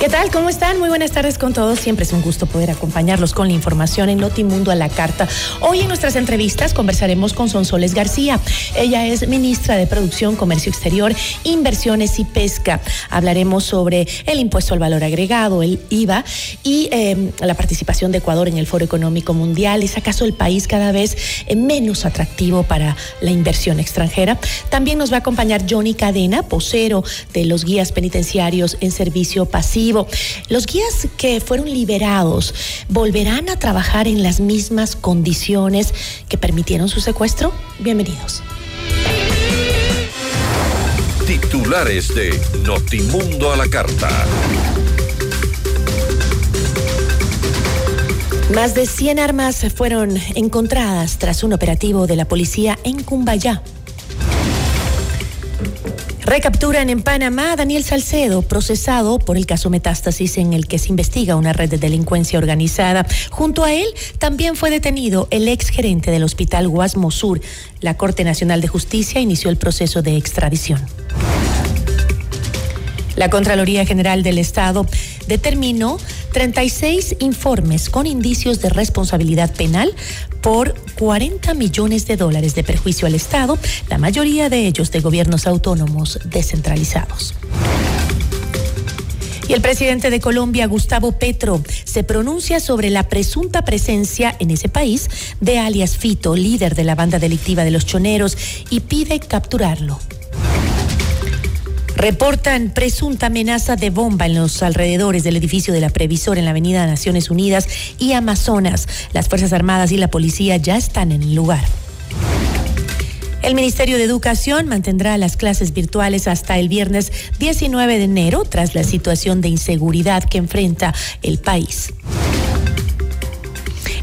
¿Qué tal? ¿Cómo están? Muy buenas tardes con todos. Siempre es un gusto poder acompañarlos con la información en Notimundo a la carta. Hoy en nuestras entrevistas conversaremos con Sonsoles García. Ella es ministra de Producción, Comercio Exterior, Inversiones y Pesca. Hablaremos sobre el impuesto al valor agregado, el IVA y eh, la participación de Ecuador en el Foro Económico Mundial. ¿Es acaso el país cada vez eh, menos atractivo para la inversión extranjera? También nos va a acompañar Johnny Cadena, vocero de los guías penitenciarios en servicio pasivo los guías que fueron liberados volverán a trabajar en las mismas condiciones que permitieron su secuestro. Bienvenidos. Titulares de Notimundo a la Carta. Más de 100 armas fueron encontradas tras un operativo de la policía en Cumbayá. Recapturan en Panamá a Daniel Salcedo, procesado por el caso Metástasis en el que se investiga una red de delincuencia organizada. Junto a él también fue detenido el ex gerente del hospital Guasmo Sur. La Corte Nacional de Justicia inició el proceso de extradición. La Contraloría General del Estado determinó 36 informes con indicios de responsabilidad penal por 40 millones de dólares de perjuicio al Estado, la mayoría de ellos de gobiernos autónomos descentralizados. Y el presidente de Colombia, Gustavo Petro, se pronuncia sobre la presunta presencia en ese país de alias Fito, líder de la banda delictiva de los choneros, y pide capturarlo. Reportan presunta amenaza de bomba en los alrededores del edificio de la Previsor en la Avenida Naciones Unidas y Amazonas. Las Fuerzas Armadas y la policía ya están en el lugar. El Ministerio de Educación mantendrá las clases virtuales hasta el viernes 19 de enero tras la situación de inseguridad que enfrenta el país.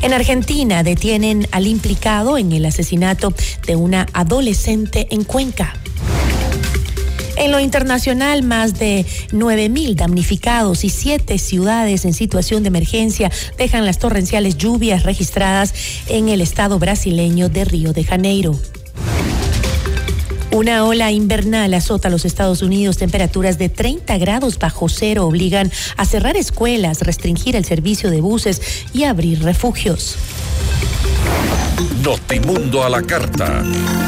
En Argentina detienen al implicado en el asesinato de una adolescente en Cuenca. En lo internacional, más de 9.000 damnificados y siete ciudades en situación de emergencia dejan las torrenciales lluvias registradas en el estado brasileño de Río de Janeiro. Una ola invernal azota los Estados Unidos. Temperaturas de 30 grados bajo cero obligan a cerrar escuelas, restringir el servicio de buses y abrir refugios. Notimundo a la carta.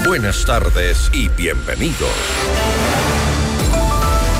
Buenas tardes y bienvenidos.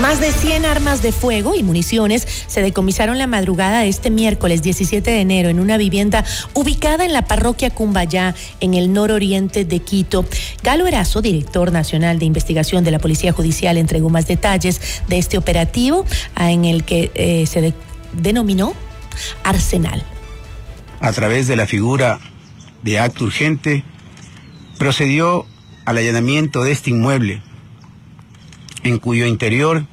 Más de 100 armas de fuego y municiones se decomisaron la madrugada de este miércoles 17 de enero en una vivienda ubicada en la parroquia Cumbayá, en el nororiente de Quito. Galo Erazo, director nacional de investigación de la Policía Judicial, entregó más detalles de este operativo en el que eh, se denominó Arsenal. A través de la figura de acto urgente, procedió al allanamiento de este inmueble en cuyo interior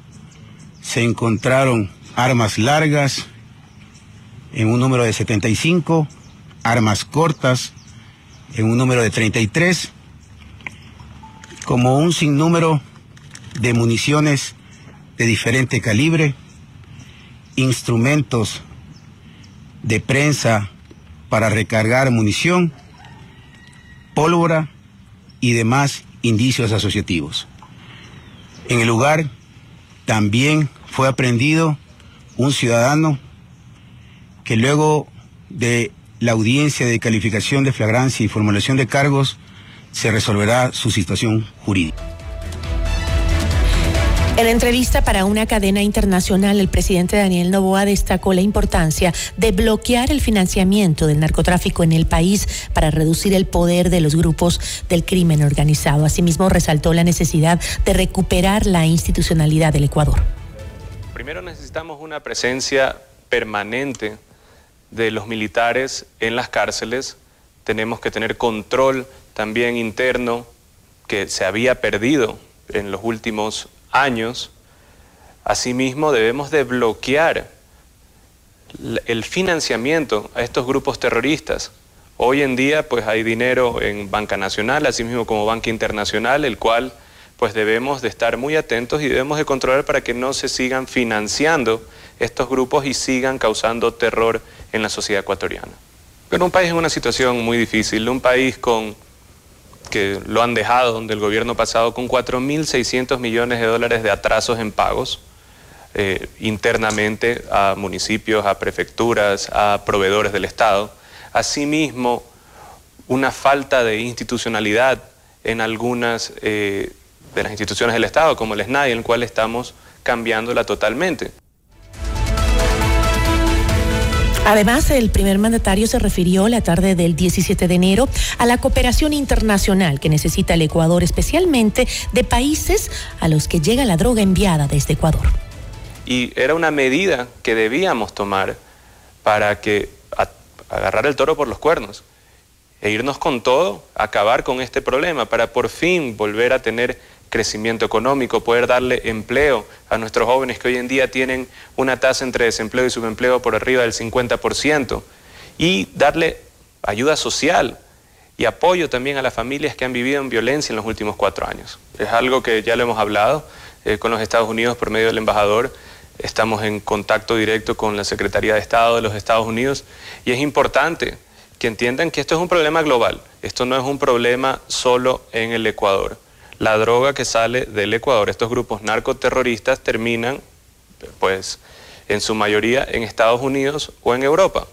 se encontraron armas largas en un número de 75, armas cortas en un número de 33, como un sinnúmero de municiones de diferente calibre, instrumentos de prensa para recargar munición, pólvora y demás indicios asociativos. En el lugar también fue aprendido un ciudadano que luego de la audiencia de calificación de flagrancia y formulación de cargos se resolverá su situación jurídica. En entrevista para una cadena internacional, el presidente Daniel Novoa destacó la importancia de bloquear el financiamiento del narcotráfico en el país para reducir el poder de los grupos del crimen organizado. Asimismo, resaltó la necesidad de recuperar la institucionalidad del Ecuador. Primero necesitamos una presencia permanente de los militares en las cárceles. Tenemos que tener control también interno que se había perdido en los últimos años, asimismo debemos de bloquear el financiamiento a estos grupos terroristas. Hoy en día pues hay dinero en Banca Nacional, asimismo como Banca Internacional, el cual pues debemos de estar muy atentos y debemos de controlar para que no se sigan financiando estos grupos y sigan causando terror en la sociedad ecuatoriana. Pero un país en una situación muy difícil, un país con que lo han dejado, donde el gobierno pasado con 4.600 millones de dólares de atrasos en pagos eh, internamente a municipios, a prefecturas, a proveedores del Estado. Asimismo, una falta de institucionalidad en algunas eh, de las instituciones del Estado, como el SNAI, en el cual estamos cambiándola totalmente. Además, el primer mandatario se refirió la tarde del 17 de enero a la cooperación internacional que necesita el Ecuador, especialmente de países a los que llega la droga enviada desde Ecuador. Y era una medida que debíamos tomar para que agarrar el toro por los cuernos e irnos con todo, acabar con este problema, para por fin volver a tener crecimiento económico, poder darle empleo a nuestros jóvenes que hoy en día tienen una tasa entre desempleo y subempleo por arriba del 50%, y darle ayuda social y apoyo también a las familias que han vivido en violencia en los últimos cuatro años. Es algo que ya lo hemos hablado eh, con los Estados Unidos por medio del embajador. Estamos en contacto directo con la Secretaría de Estado de los Estados Unidos y es importante que entiendan que esto es un problema global. Esto no es un problema solo en el Ecuador la droga que sale del Ecuador, estos grupos narcoterroristas terminan, pues, en su mayoría en Estados Unidos o en Europa.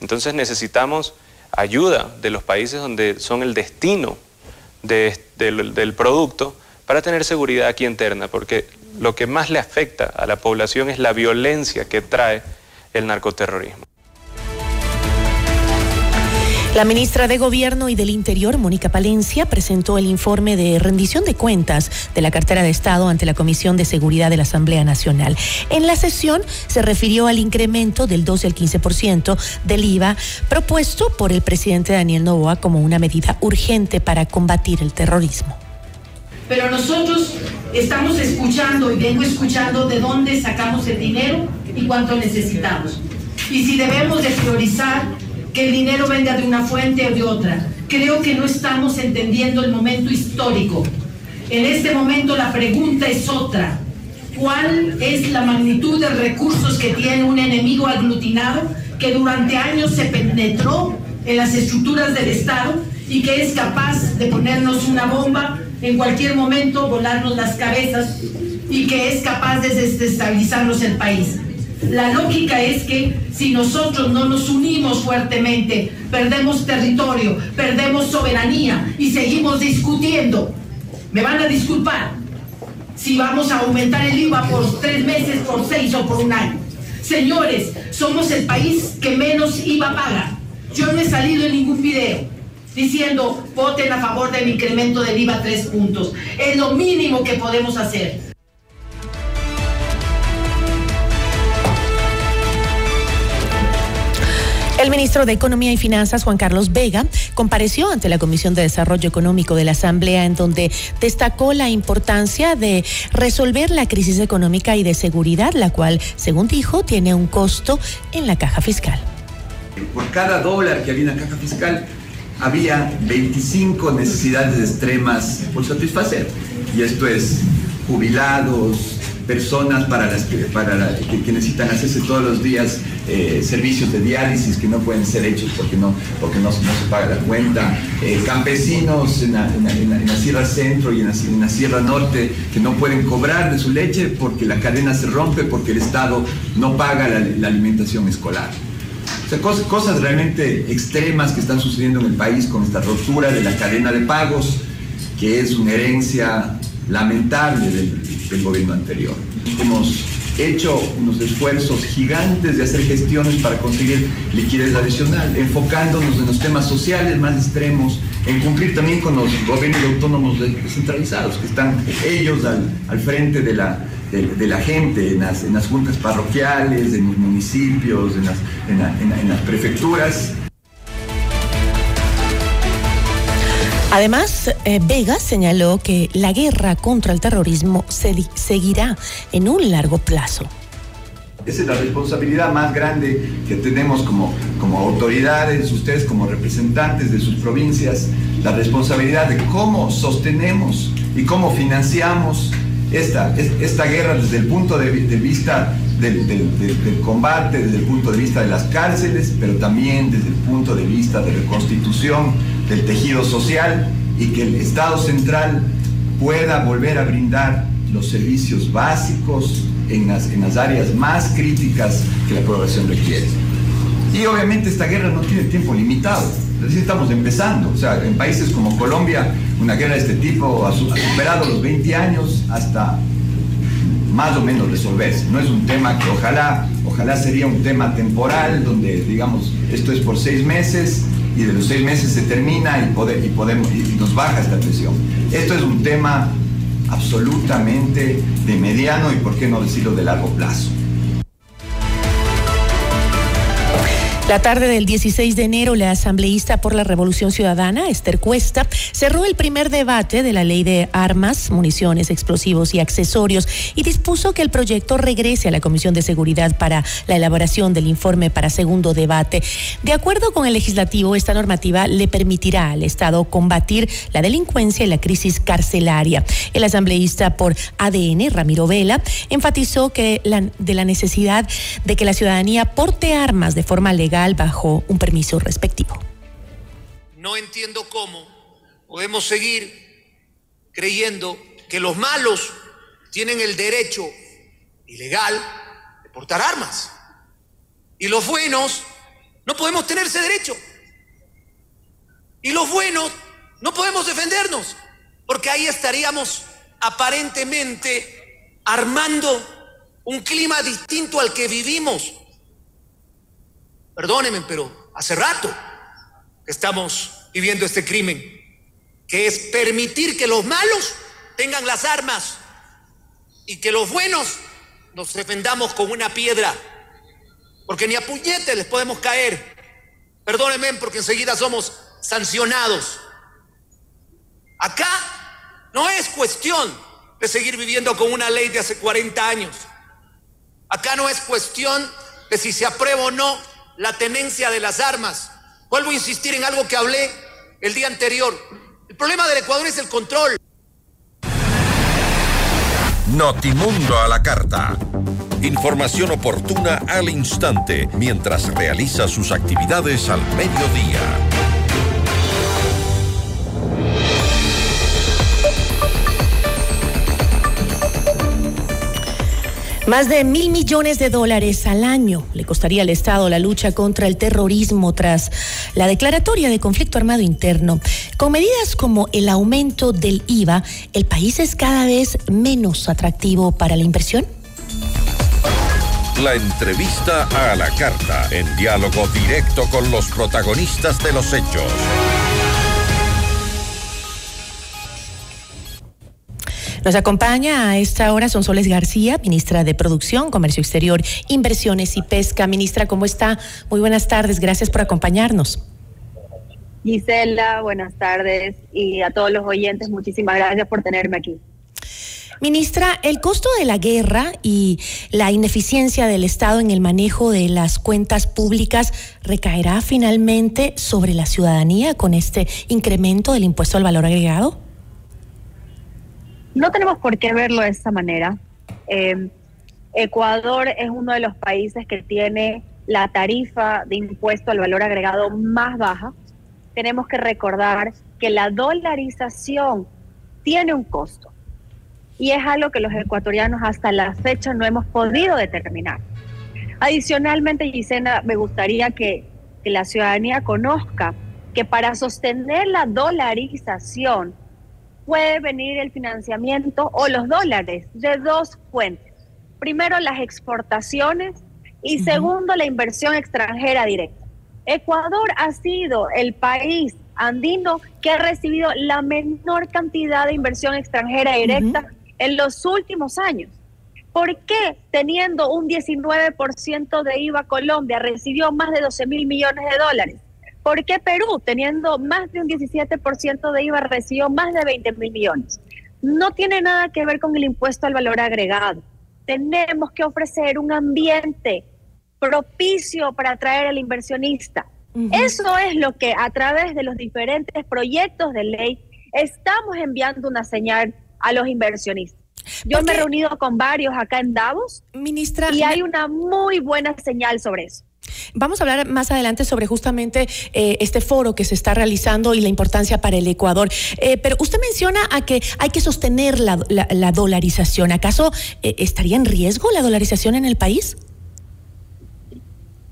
Entonces necesitamos ayuda de los países donde son el destino del producto para tener seguridad aquí interna, porque lo que más le afecta a la población es la violencia que trae el narcoterrorismo. La ministra de Gobierno y del Interior, Mónica Palencia, presentó el informe de rendición de cuentas de la cartera de Estado ante la Comisión de Seguridad de la Asamblea Nacional. En la sesión se refirió al incremento del 12 al 15% del IVA propuesto por el presidente Daniel Novoa como una medida urgente para combatir el terrorismo. Pero nosotros estamos escuchando y vengo escuchando de dónde sacamos el dinero y cuánto necesitamos. Y si debemos de que el dinero venga de una fuente o de otra. Creo que no estamos entendiendo el momento histórico. En este momento la pregunta es otra. ¿Cuál es la magnitud de recursos que tiene un enemigo aglutinado que durante años se penetró en las estructuras del Estado y que es capaz de ponernos una bomba en cualquier momento, volarnos las cabezas y que es capaz de desestabilizarnos el país? La lógica es que si nosotros no nos unimos fuertemente, perdemos territorio, perdemos soberanía y seguimos discutiendo. Me van a disculpar si vamos a aumentar el IVA por tres meses, por seis o por un año. Señores, somos el país que menos IVA paga. Yo no he salido en ningún video diciendo voten a favor del incremento del IVA tres puntos. Es lo mínimo que podemos hacer. El ministro de Economía y Finanzas, Juan Carlos Vega, compareció ante la Comisión de Desarrollo Económico de la Asamblea en donde destacó la importancia de resolver la crisis económica y de seguridad, la cual, según dijo, tiene un costo en la caja fiscal. Por cada dólar que había en la caja fiscal, había 25 necesidades extremas por satisfacer. Y esto es jubilados, personas para las que, necesitan hacerse todos los días eh, servicios de diálisis que no pueden ser hechos porque no, porque no, se paga la cuenta, eh, campesinos en la, Sierra Centro y en la, Sierra Norte que no pueden cobrar de su leche porque la cadena se rompe, porque el Estado no paga la, alimentación escolar. O sea, cosas, cosas realmente extremas que están sucediendo en el país con esta ruptura de la cadena de pagos, que es una herencia lamentable del, gobierno anterior. Hemos hecho unos esfuerzos gigantes de hacer gestiones para conseguir liquidez adicional, enfocándonos en los temas sociales más extremos, en cumplir también con los gobiernos autónomos descentralizados, que están ellos al, frente de la, de, la gente, en las, en las, juntas parroquiales, en los municipios, en las, en las prefecturas, Además, eh, Vega señaló que la guerra contra el terrorismo se seguirá en un largo plazo. Esa es la responsabilidad más grande que tenemos como, como autoridades, ustedes como representantes de sus provincias, la responsabilidad de cómo sostenemos y cómo financiamos esta, esta guerra desde el punto de, vista del, del, combate, desde el punto de vista de las cárceles, pero también desde el punto de vista de reconstitución del tejido social y que el Estado central pueda volver a brindar los servicios básicos en las, en las áreas más críticas que la población requiere. Y obviamente esta guerra no tiene tiempo limitado, es estamos empezando, o sea, en países como Colombia una guerra de este tipo ha superado los 20 años hasta más o menos resolverse. No es un tema que ojalá, ojalá sería un tema temporal, donde digamos, esto es por seis meses y de los seis meses se termina y, podemos, nos baja esta presión. Esto es un tema absolutamente de mediano y por qué no decirlo de largo plazo. La tarde del 16 de enero, la asambleísta por la Revolución Ciudadana, Esther Cuesta, cerró el primer debate de la ley de armas, municiones, explosivos y accesorios y dispuso que el proyecto regrese a la Comisión de Seguridad para la elaboración del informe para segundo debate. De acuerdo con el legislativo, esta normativa le permitirá al Estado combatir la delincuencia y la crisis carcelaria. El asambleísta por ADN, Ramiro Vela, enfatizó que la, de la necesidad de que la ciudadanía porte armas de forma legal bajo un permiso respectivo. No entiendo cómo podemos seguir creyendo que los malos tienen el derecho ilegal de portar armas y los buenos no podemos tener ese derecho. Y los buenos no podemos defendernos, porque ahí estaríamos aparentemente armando un clima distinto al que vivimos Perdónenme, pero hace rato estamos viviendo este crimen, que es permitir que los malos tengan las armas y que los buenos nos defendamos con una piedra, porque ni a puñete les podemos caer. Perdónenme, porque enseguida somos sancionados. Acá no es cuestión de seguir viviendo con una ley de hace 40 años. Acá no es cuestión de si se aprueba o no la tenencia de las armas. Vuelvo a insistir en algo que hablé el día anterior. El problema del Ecuador es el control. Notimundo a la carta. Información oportuna al instante mientras realiza sus actividades al mediodía. Más de mil millones de dólares al año le costaría al Estado la lucha contra el terrorismo tras la declaratoria de conflicto armado interno. Con medidas como el aumento del IVA, ¿el país es cada vez menos atractivo para la inversión? La entrevista a la carta, en diálogo directo con los protagonistas de los hechos. Nos acompaña a esta hora Sonsoles García, ministra de Producción, Comercio Exterior, Inversiones y Pesca. Ministra, ¿cómo está? Muy buenas tardes, gracias por acompañarnos. Gisela, buenas tardes y a todos los oyentes, muchísimas gracias por tenerme aquí. Ministra, el costo de la guerra y la ineficiencia del Estado en el manejo de las cuentas públicas recaerá finalmente sobre la ciudadanía con este incremento del impuesto al valor agregado? No tenemos por qué verlo de esta manera. Eh, Ecuador es uno de los países que tiene la tarifa de impuesto al valor agregado más baja. Tenemos que recordar que la dolarización tiene un costo y es algo que los ecuatorianos hasta la fecha no hemos podido determinar. Adicionalmente, Gisena, me gustaría que, que la ciudadanía conozca que para sostener la dolarización puede venir el financiamiento o los dólares de dos fuentes. Primero, las exportaciones y segundo, la inversión extranjera directa. Ecuador ha sido el país andino que ha recibido la menor cantidad de inversión extranjera directa en los últimos años. ¿Por qué teniendo un 19% de IVA Colombia recibió más de 12 mil millones de dólares? ¿Por qué Perú, teniendo más de un 17% de IVA, recibió más de 20 mil millones? No tiene nada que ver con el impuesto al valor agregado. Tenemos que ofrecer un ambiente propicio para atraer al inversionista. Eso es lo que a través de los diferentes proyectos de ley estamos enviando una señal a los inversionistas. Yo me he reunido con varios acá en Davos Ministra, y hay una muy buena señal sobre eso. Vamos a hablar más adelante sobre justamente eh, este foro que se está realizando y la importancia para el Ecuador. Eh, pero usted menciona a que hay que sostener la, dolarización. ¿Acaso eh, estaría en riesgo la dolarización en el país?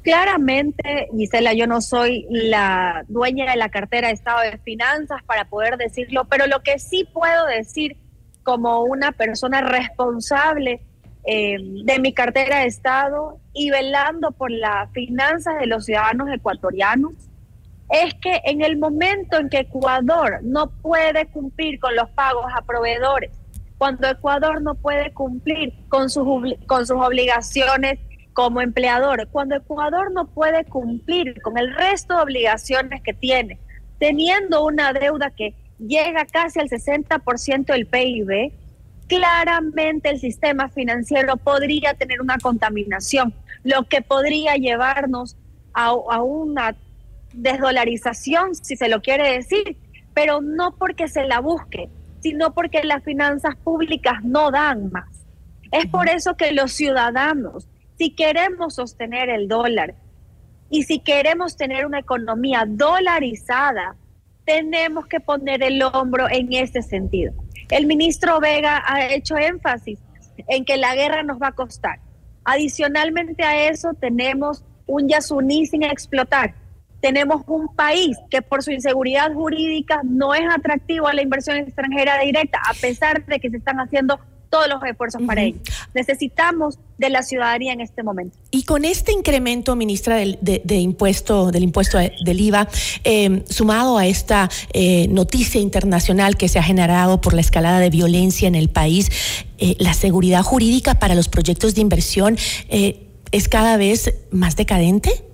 Claramente, Gisela, yo no soy la dueña de la cartera de Estado de Finanzas para poder decirlo, pero lo que sí puedo decir como una persona responsable eh, de mi cartera de Estado y velando por las finanzas de los ciudadanos ecuatorianos, es que en el momento en que Ecuador no puede cumplir con los pagos a proveedores, cuando Ecuador no puede cumplir con sus, con sus obligaciones como empleador, cuando Ecuador no puede cumplir con el resto de obligaciones que tiene, teniendo una deuda que llega casi al 60% del PIB, claramente el sistema financiero podría tener una contaminación, lo que podría llevarnos a, una desdolarización, si se lo quiere decir, pero no porque se la busque, sino porque las finanzas públicas no dan más. Es por eso que los ciudadanos, si queremos sostener el dólar y si queremos tener una economía dolarizada, tenemos que poner el hombro en ese sentido. El ministro Vega ha hecho énfasis en que la guerra nos va a costar. Adicionalmente a eso tenemos un Yasuní sin explotar. Tenemos un país que por su inseguridad jurídica no es atractivo a la inversión extranjera directa, a pesar de que se están haciendo todos los esfuerzos para ello. Necesitamos de la ciudadanía en este momento. Y con este incremento, ministra, del, de, impuesto, del impuesto del IVA, em, sumado a esta eh, noticia internacional que se ha generado por la escalada de violencia en el país, eh, la seguridad jurídica para los proyectos de inversión eh, es cada vez más decadente.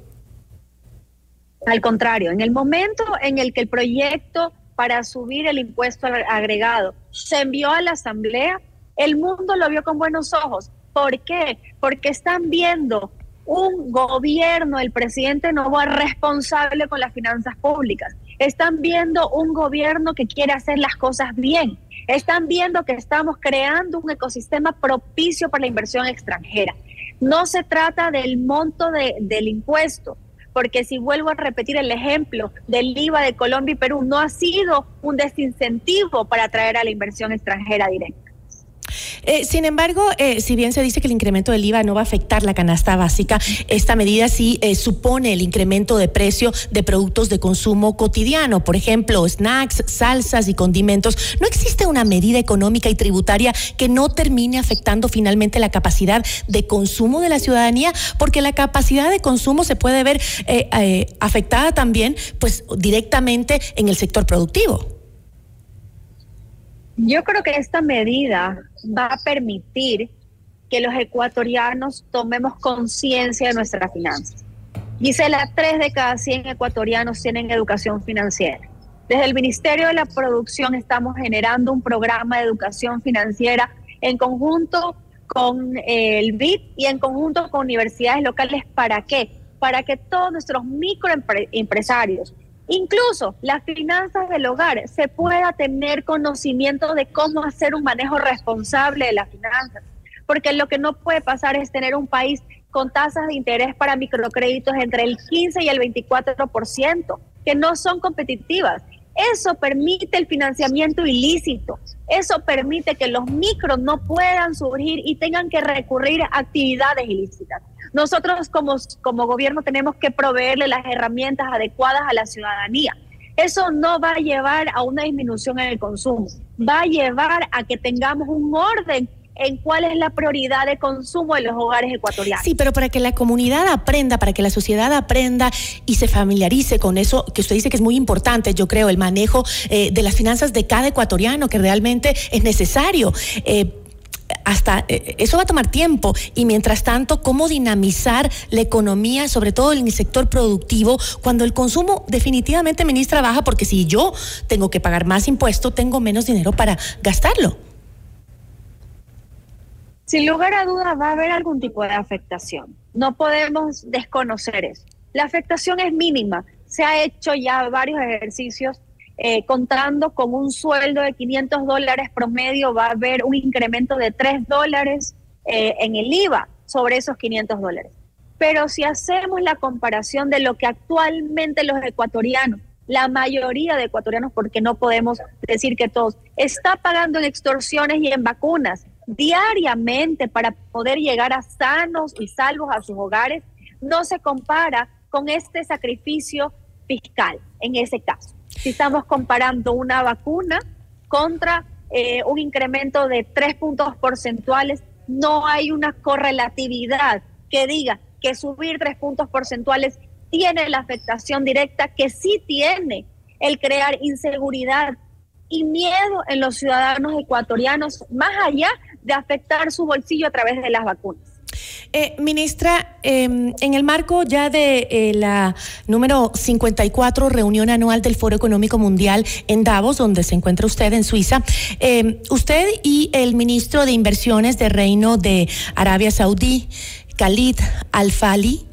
Al contrario, en el momento en el que el proyecto para subir el impuesto agregado se envió a la Asamblea, el mundo lo vio con buenos ojos. ¿Por qué? Porque están viendo un gobierno, el presidente Novoa, responsable con las finanzas públicas. Están viendo un gobierno que quiere hacer las cosas bien. Están viendo que estamos creando un ecosistema propicio para la inversión extranjera. No se trata del monto del impuesto, porque si vuelvo a repetir el ejemplo del IVA de Colombia y Perú, no ha sido un desincentivo para atraer a la inversión extranjera directa. Eh, sin embargo, eh, si bien se dice que el incremento del IVA no va a afectar la canasta básica, esta medida sí eh, supone el incremento de precio de productos de consumo cotidiano, por ejemplo, snacks, salsas y condimentos. ¿No existe una medida económica y tributaria que no termine afectando finalmente la capacidad de consumo de la ciudadanía? Porque la capacidad de consumo se puede ver afectada también, pues, directamente en el sector productivo. Yo creo que esta medida va a permitir que los ecuatorianos tomemos conciencia de nuestras finanzas. Gisela, tres de cada 100 ecuatorianos tienen educación financiera. Desde el Ministerio de la Producción estamos generando un programa de educación financiera en conjunto con el BID y en conjunto con universidades locales. ¿Para qué? Para que todos nuestros microempresarios, Incluso las finanzas del hogar se pueda tener conocimiento de cómo hacer un manejo responsable de las finanzas. porque lo que no puede pasar es tener un país con tasas de interés para microcréditos entre el 15 y el 24%, que no son competitivas. Eso permite el financiamiento ilícito. Eso permite que los micros no puedan surgir y tengan que recurrir a actividades ilícitas. Nosotros como, como gobierno tenemos que proveerle las herramientas adecuadas a la ciudadanía. Eso no va a llevar a una disminución en el consumo, va a llevar a que tengamos un orden en cuál es la prioridad de consumo de los hogares ecuatorianos. Sí, pero para que la comunidad aprenda, para que la sociedad aprenda y se familiarice con eso que usted dice que es muy importante, yo creo, el manejo eh, de las finanzas de cada ecuatoriano, que realmente es necesario. Eh, hasta eh, eso va a tomar tiempo y mientras tanto, cómo dinamizar la economía, sobre todo en el sector productivo, cuando el consumo definitivamente, ministra, baja, porque si yo tengo que pagar más impuestos, tengo menos dinero para gastarlo. Sin lugar a dudas va a haber algún tipo de afectación. No podemos desconocer eso. La afectación es mínima. Se ha hecho ya varios ejercicios eh, contando con un sueldo de 500 dólares promedio, va a haber un incremento de 3 dólares eh, en el IVA sobre esos 500 dólares. Pero si hacemos la comparación de lo que actualmente los ecuatorianos, la mayoría de ecuatorianos, porque no podemos decir que todos, está pagando en extorsiones y en vacunas, diariamente para poder llegar a sanos y salvos a sus hogares, no se compara con este sacrificio fiscal en ese caso. Si estamos comparando una vacuna contra eh, un incremento de tres puntos porcentuales, no hay una correlatividad que diga que subir tres puntos porcentuales tiene la afectación directa que sí tiene el crear inseguridad y miedo en los ciudadanos ecuatorianos, más allá de afectar su bolsillo a través de las vacunas. Eh, ministra, em, en el marco ya de eh, la número 54 reunión anual del Foro Económico Mundial en Davos, donde se encuentra usted en Suiza, em, usted y el ministro de Inversiones del Reino de Arabia Saudí, Khalid Al-Fali,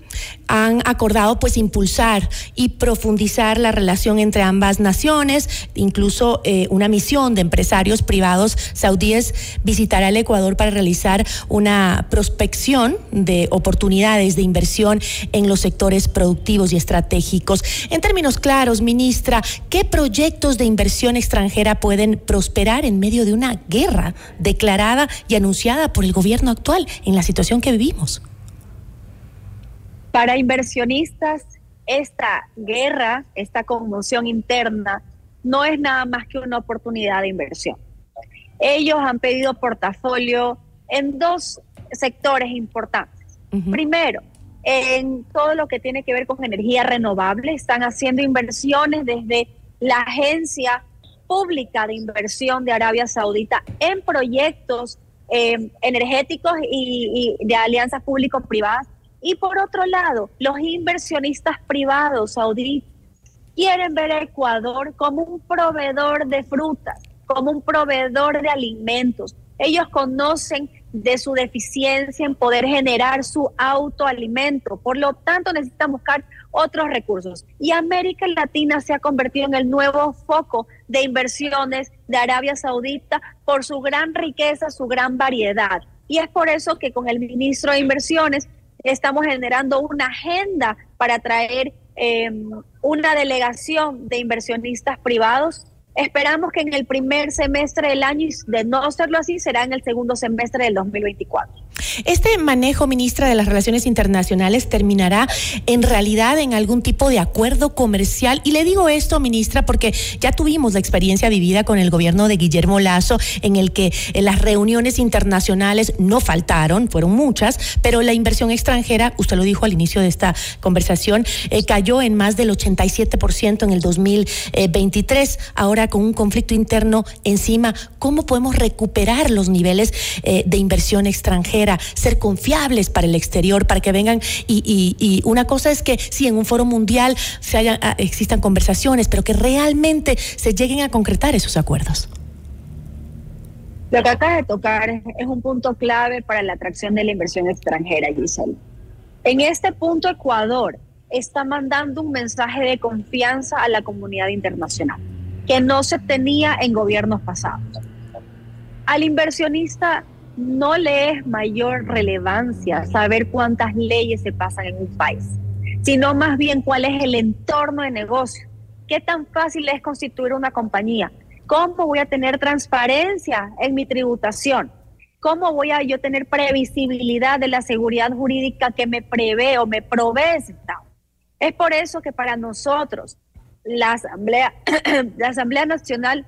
han acordado pues impulsar y profundizar la relación entre ambas naciones, incluso eh, una misión de empresarios privados saudíes visitará el Ecuador para realizar una prospección de oportunidades de inversión en los sectores productivos y estratégicos. En términos claros, ministra, ¿qué proyectos de inversión extranjera pueden prosperar en medio de una guerra declarada y anunciada por el gobierno actual en la situación que vivimos? Para inversionistas, esta guerra, esta conmoción interna, no es nada más que una oportunidad de inversión. Ellos han pedido portafolio en dos sectores importantes. Primero, en todo lo que tiene que ver con energía renovable, están haciendo inversiones desde la Agencia Pública de Inversión de Arabia Saudita en proyectos eh, energéticos y, y de alianzas público-privadas y por otro lado, los inversionistas privados saudíes quieren ver a Ecuador como un proveedor de frutas, como un proveedor de alimentos. Ellos conocen de su deficiencia en poder generar su autoalimento. Por lo tanto, necesitan buscar otros recursos. Y América Latina se ha convertido en el nuevo foco de inversiones de Arabia Saudita por su gran riqueza, su gran variedad. Y es por eso que con el ministro de Inversiones estamos generando una agenda para traer em, una delegación de inversionistas privados. Esperamos que en el primer semestre del año, de no hacerlo así, será en el segundo semestre del 2024. Este manejo, ministra de las Relaciones Internacionales, terminará en realidad en algún tipo de acuerdo comercial. Y le digo esto, ministra, porque ya tuvimos la experiencia vivida con el gobierno de Guillermo Lazo, en el que las reuniones internacionales no faltaron, fueron muchas, pero la inversión extranjera, usted lo dijo al inicio de esta conversación, eh, cayó en más del 87% en el 2023. Ahora con un conflicto interno encima, ¿cómo podemos recuperar los niveles eh, de inversión extranjera? ser confiables para el exterior, para que vengan. Y, una cosa es que sí, en un foro mundial se haya, ah, existan conversaciones, pero que realmente se lleguen a concretar esos acuerdos. Lo que acaba de tocar es un punto clave para la atracción de la inversión extranjera, Giselle. En este punto, Ecuador está mandando un mensaje de confianza a la comunidad internacional que no se tenía en gobiernos pasados. Al inversionista no le es mayor relevancia saber cuántas leyes se pasan en un país, sino más bien cuál es el entorno de negocio, qué tan fácil es constituir una compañía, cómo voy a tener transparencia en mi tributación, cómo voy a yo tener previsibilidad de la seguridad jurídica que me prevé o me provee ese Estado. Es por eso que para nosotros la Asamblea, la Asamblea Nacional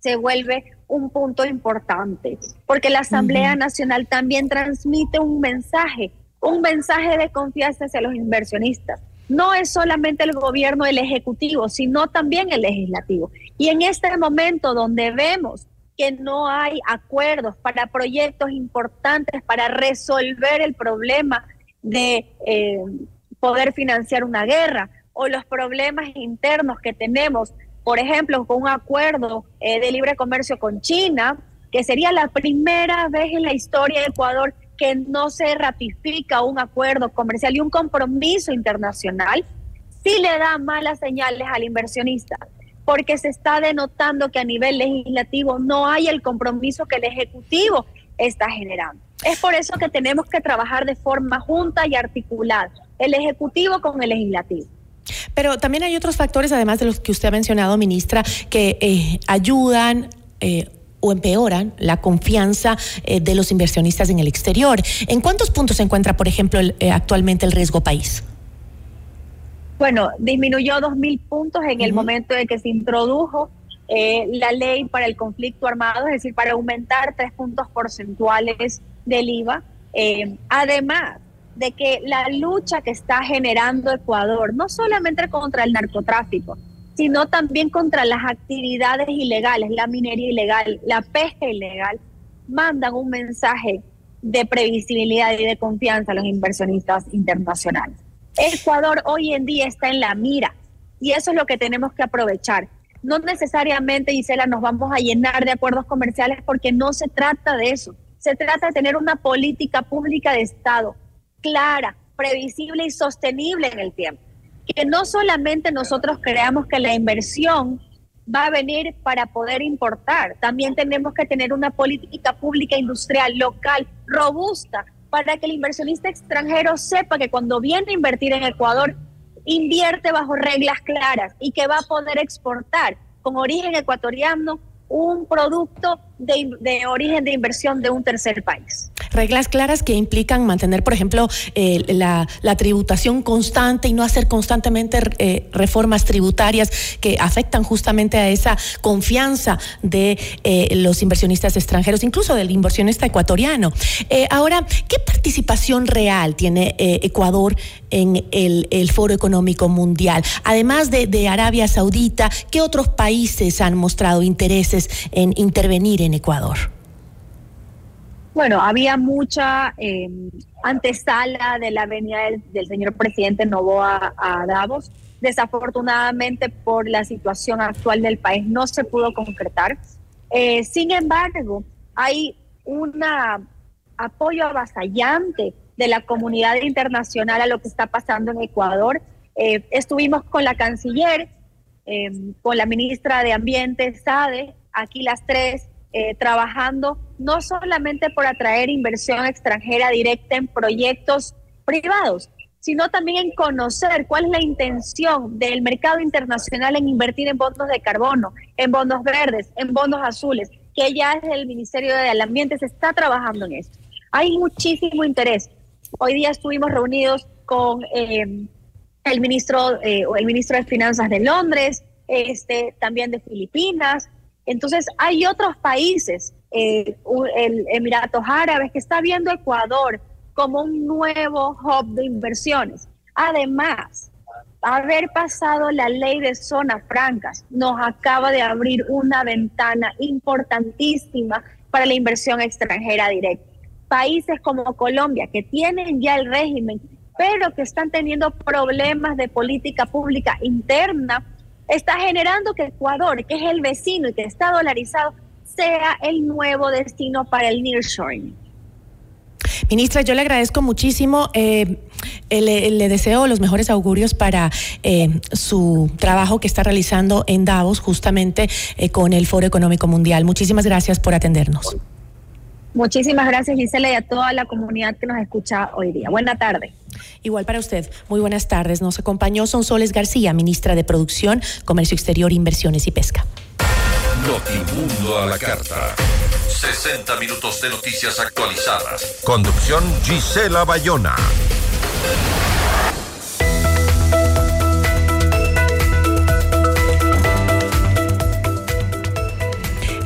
se vuelve un punto importante, porque la Asamblea Nacional también transmite un mensaje, un mensaje de confianza hacia los inversionistas. No es solamente el gobierno, el ejecutivo, sino también el legislativo. Y en este momento donde vemos que no hay acuerdos para proyectos importantes para resolver el problema de eh, poder financiar una guerra o los problemas internos que tenemos por ejemplo, con un acuerdo eh, de libre comercio con China, que sería la primera vez en la historia de Ecuador que no se ratifica un acuerdo comercial y un compromiso internacional, sí le da malas señales al inversionista, porque se está denotando que a nivel legislativo no hay el compromiso que el Ejecutivo está generando. Es por eso que tenemos que trabajar de forma junta y articulada, el Ejecutivo con el Legislativo. Pero también hay otros factores, además de los que usted ha mencionado, ministra, que eh, ayudan eh, o empeoran la confianza eh, de los inversionistas en el exterior. ¿En cuántos puntos se encuentra, por ejemplo, actualmente el riesgo país? Bueno, disminuyó dos mil puntos en el momento de que se introdujo la ley para el conflicto armado, es decir, para aumentar tres puntos porcentuales del IVA. además, de que la lucha que está generando Ecuador, no solamente contra el narcotráfico, sino también contra las actividades ilegales, la minería ilegal, la pesca ilegal, mandan un mensaje de previsibilidad y de confianza a los inversionistas internacionales. Ecuador hoy en día está en la mira y eso es lo que tenemos que aprovechar. No necesariamente, Gisela, nos vamos a llenar de acuerdos comerciales porque no se trata de eso. Se trata de tener una política pública de Estado clara, previsible y sostenible en el tiempo. Que no solamente nosotros creamos que la inversión va a venir para poder importar, también tenemos que tener una política pública industrial local robusta para que el inversionista extranjero sepa que cuando viene a invertir en Ecuador, invierte bajo reglas claras y que va a poder exportar con origen ecuatoriano un producto de, origen de inversión de un tercer país. Reglas claras que implican mantener, por ejemplo, eh, la, tributación constante y no hacer constantemente eh, reformas tributarias que afectan justamente a esa confianza de eh, los inversionistas extranjeros, incluso del inversionista ecuatoriano. ahora, ¿qué participación real tiene Ecuador en el, Foro Económico Mundial? Además de, de Arabia Saudita, ¿qué otros países han mostrado intereses en intervenir en Ecuador? Bueno, había mucha eh, antesala de la venida del, señor presidente Novoa a Davos. Desafortunadamente, por la situación actual del país, no se pudo concretar. Eh, sin embargo, hay un apoyo avasallante de la comunidad internacional a lo que está pasando en Ecuador. Eh, estuvimos con la canciller, con la ministra de Ambiente, Sade, aquí las tres, eh, trabajando no solamente por atraer inversión extranjera directa en proyectos privados, sino también en conocer cuál es la intención del mercado internacional en invertir en bonos de carbono, en bonos verdes, en bonos azules, que ya es el Ministerio del Ambiente, se está trabajando en esto. Hay muchísimo interés. Hoy día estuvimos reunidos con eh, el ministro, eh, el ministro de Finanzas de Londres, este, también de Filipinas, entonces, hay otros países, eh, el Emiratos Árabes, que está viendo Ecuador como un nuevo hub de inversiones. Además, haber pasado la ley de zonas francas nos acaba de abrir una ventana importantísima para la inversión extranjera directa. Países como Colombia, que tienen ya el régimen, pero que están teniendo problemas de política pública interna, está generando que Ecuador, que es el vecino y que está dolarizado, sea el nuevo destino para el nearshoring. Ministra, yo le agradezco muchísimo. Eh, le, deseo los mejores augurios para eh, su trabajo que está realizando en Davos, justamente eh, con el Foro Económico Mundial. Muchísimas gracias por atendernos. Muchísimas gracias Gisela y a toda la comunidad que nos escucha hoy día. Buena tarde. Igual para usted, muy buenas tardes. Nos acompañó Sonsoles García, ministra de Producción, Comercio Exterior, Inversiones y Pesca. Notimundo a la carta. 60 minutos de noticias actualizadas. Conducción Gisela Bayona.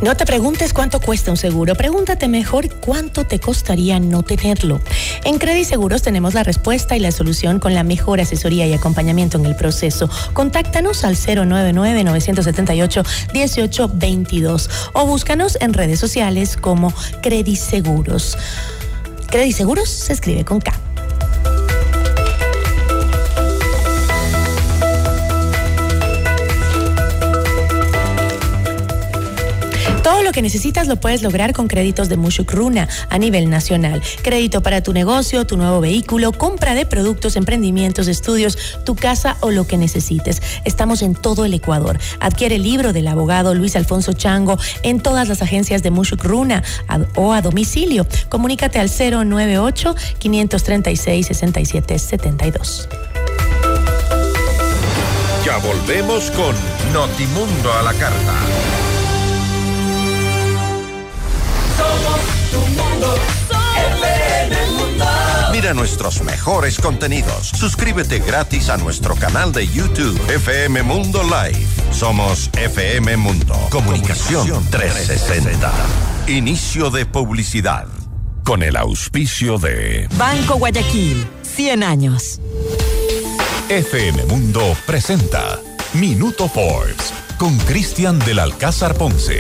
No te preguntes cuánto cuesta un seguro, pregúntate mejor cuánto te costaría no tenerlo. En Credit Seguros tenemos la respuesta y la solución con la mejor asesoría y acompañamiento en el proceso. Contáctanos al 099-978-1822 o búscanos en redes sociales como Credit Seguros. Credit Seguros se escribe con K. lo que necesitas lo puedes lograr con créditos de Mushukruna a nivel nacional. Crédito para tu negocio, tu nuevo vehículo, compra de productos, emprendimientos, estudios, tu casa o lo que necesites. Estamos en todo el Ecuador. Adquiere el libro del abogado Luis Alfonso Chango en todas las agencias de Mushukruna o a domicilio. Comunícate al 098 536 6772. Ya volvemos con Notimundo a la carta. Mira nuestros mejores contenidos. Suscríbete gratis a nuestro canal de YouTube FM Mundo Live. Somos FM Mundo. Comunicación 360. Inicio de publicidad. Con el auspicio de Banco Guayaquil. 100 años. FM Mundo presenta Minuto Forbes con Cristian del Alcázar Ponce.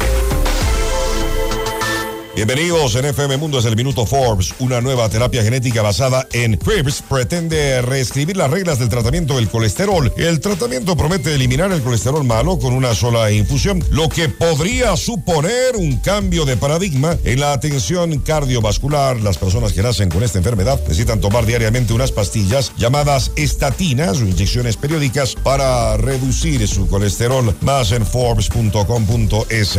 Bienvenidos en FM Mundo, es el Minuto Forbes. Una nueva terapia genética basada en CRIBS pretende reescribir las reglas del tratamiento del colesterol. El tratamiento promete eliminar el colesterol malo con una sola infusión, lo que podría suponer un cambio de paradigma en la atención cardiovascular. Las personas que nacen con esta enfermedad necesitan tomar diariamente unas pastillas llamadas estatinas o inyecciones periódicas para reducir su colesterol. Más en forbes.com.es.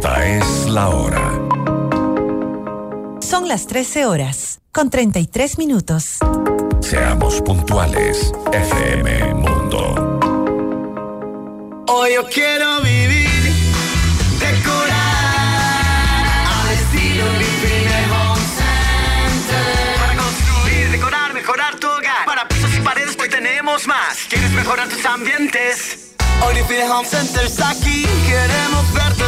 Esta es la hora. Son las 13 horas, con 33 minutos. Seamos puntuales, FM Mundo. Hoy yo quiero vivir, decorar al estilo Living Home Center. Para construir, decorar, mejorar tu hogar. Para pisos y paredes hoy tenemos más. ¿Quieres mejorar tus ambientes? Hoy Living Home Center está aquí. Queremos verte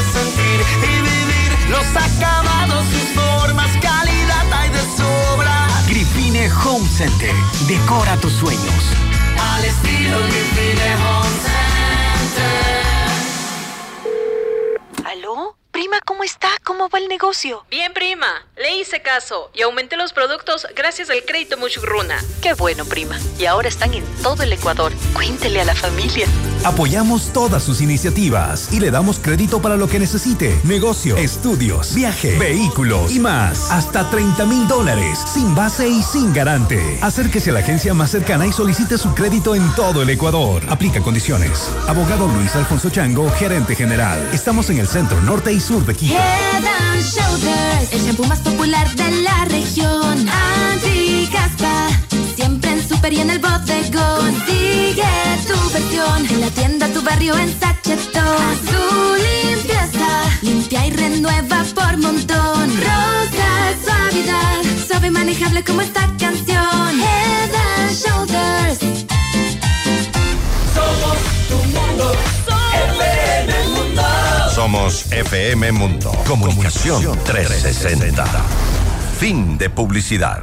los acabados, sus formas, calidad hay de sobra. Gripine Home Center. Decora tus sueños. Al estilo Gripine Home Center. ¿Aló? Prima, ¿cómo está? ¿Cómo va el negocio? Bien, prima. Le hice caso y aumenté los productos gracias al crédito Muchugruna. Qué bueno, prima. Y ahora están en todo el Ecuador. Cuéntele a la familia. Apoyamos todas sus iniciativas y le damos crédito para lo que necesite. Negocio, estudios, viaje, vehículos y más. Hasta 30 mil dólares, sin base y sin garante. Acérquese a la agencia más cercana y solicite su crédito en todo el Ecuador. Aplica condiciones. Abogado Luis Alfonso Chango, gerente general. Estamos en el centro norte y sur de Quito. Head Shoulders, el shampoo más popular de la región. Super y en el bodegón. Consigue tu versión en la tienda, tu barrio, en sachetón. Azul limpieza, limpia y renueva por montón. Rosa suavidad, suave y manejable como esta canción. Head and Shoulders. Somos tu mundo. FM Mundo. Somos FM Mundo. Comunicación 360. Fin de publicidad.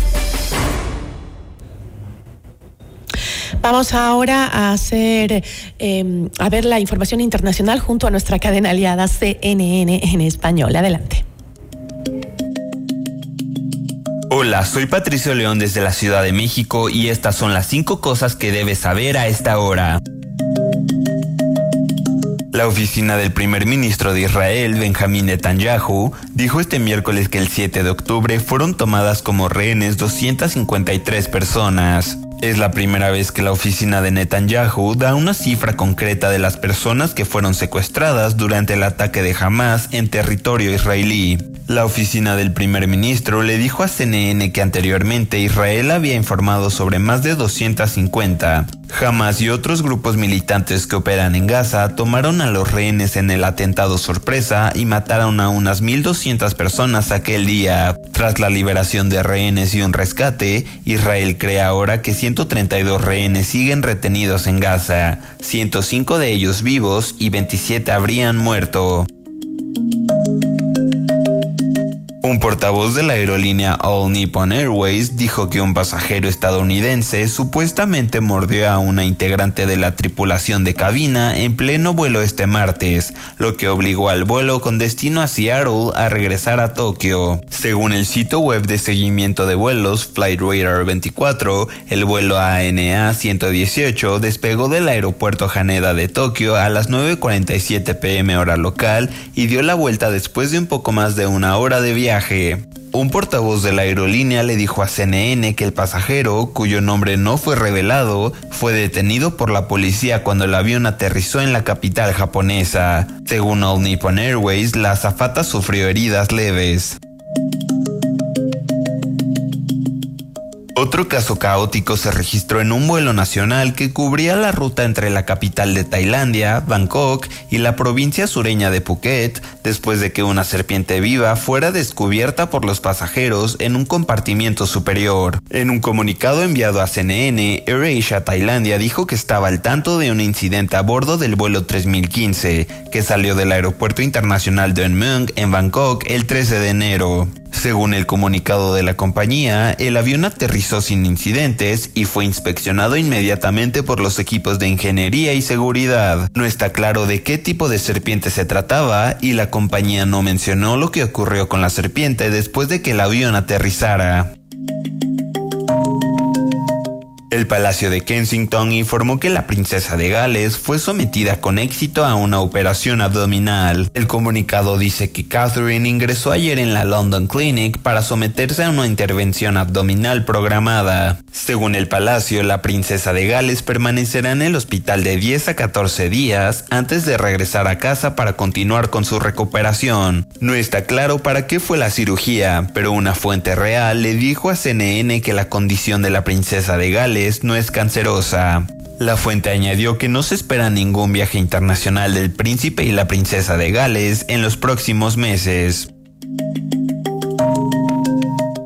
Vamos ahora a hacer, eh, a ver la información internacional junto a nuestra cadena aliada CNN en español. Adelante. Hola, soy Patricio León desde la Ciudad de México y estas son las cinco cosas que debes saber a esta hora. La oficina del primer ministro de Israel, Benjamín Netanyahu, dijo este miércoles que el 7 de octubre fueron tomadas como rehenes 253 personas. Es la primera vez que la oficina de Netanyahu da una cifra concreta de las personas que fueron secuestradas durante el ataque de Hamas en territorio israelí. La oficina del primer ministro le dijo a CNN que anteriormente Israel había informado sobre más de 250. Hamas y otros grupos militantes que operan en Gaza tomaron a los rehenes en el atentado sorpresa y mataron a unas 1.200 personas aquel día. Tras la liberación de rehenes y un rescate, Israel cree ahora que 132 rehenes siguen retenidos en Gaza, 105 de ellos vivos y 27 habrían muerto. Un portavoz de la aerolínea All Nippon Airways dijo que un pasajero estadounidense supuestamente mordió a una integrante de la tripulación de cabina en pleno vuelo este martes, lo que obligó al vuelo con destino a Seattle a regresar a Tokio. Según el sitio web de seguimiento de vuelos Flight Radar 24, el vuelo ANA 118 despegó del aeropuerto Haneda de Tokio a las 9.47 pm hora local y dio la vuelta después de un poco más de una hora de viaje. Un portavoz de la aerolínea le dijo a CNN que el pasajero, cuyo nombre no fue revelado, fue detenido por la policía cuando el avión aterrizó en la capital japonesa. Según All Nippon Airways, la azafata sufrió heridas leves. Otro caso caótico se registró en un vuelo nacional que cubría la ruta entre la capital de Tailandia, Bangkok, y la provincia sureña de Phuket, después de que una serpiente viva fuera descubierta por los pasajeros en un compartimiento superior. En un comunicado enviado a CNN, AirAsia Tailandia dijo que estaba al tanto de un incidente a bordo del vuelo 3015, que salió del aeropuerto internacional de Mung en Bangkok el 13 de enero. Según el comunicado de la compañía, el avión aterrizó sin incidentes y fue inspeccionado inmediatamente por los equipos de ingeniería y seguridad. No está claro de qué tipo de serpiente se trataba y la compañía no mencionó lo que ocurrió con la serpiente después de que el avión aterrizara. El Palacio de Kensington informó que la princesa de Gales fue sometida con éxito a una operación abdominal. El comunicado dice que Catherine ingresó ayer en la London Clinic para someterse a una intervención abdominal programada. Según el Palacio, la princesa de Gales permanecerá en el hospital de 10 a 14 días antes de regresar a casa para continuar con su recuperación. No está claro para qué fue la cirugía, pero una fuente real le dijo a CNN que la condición de la princesa de Gales no es cancerosa. La fuente añadió que no se espera ningún viaje internacional del príncipe y la princesa de Gales en los próximos meses.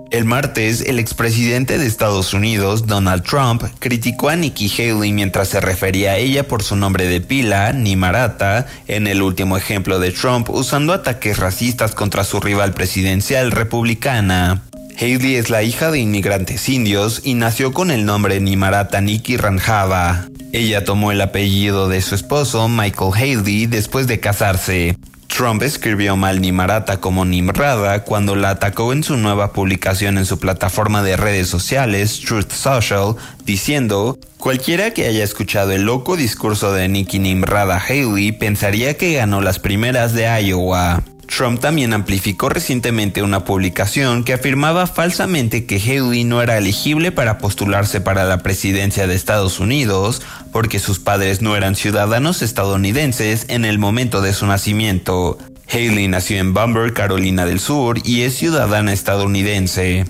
El martes, el expresidente de Estados Unidos, Donald Trump, criticó a Nikki Haley mientras se refería a ella por su nombre de pila, Nimarata, en el último ejemplo de Trump usando ataques racistas contra su rival presidencial republicana. Haley es la hija de inmigrantes indios y nació con el nombre Nimarata Nikki Ranjava. Ella tomó el apellido de su esposo, Michael Haley, después de casarse. Trump escribió mal Nimarata como Nimrada cuando la atacó en su nueva publicación en su plataforma de redes sociales, Truth Social, diciendo, cualquiera que haya escuchado el loco discurso de Nikki Nimrada Haley pensaría que ganó las primeras de Iowa. Trump también amplificó recientemente una publicación que afirmaba falsamente que Haley no era elegible para postularse para la presidencia de Estados Unidos porque sus padres no eran ciudadanos estadounidenses en el momento de su nacimiento. Haley nació en Bamberg, Carolina del Sur y es ciudadana estadounidense.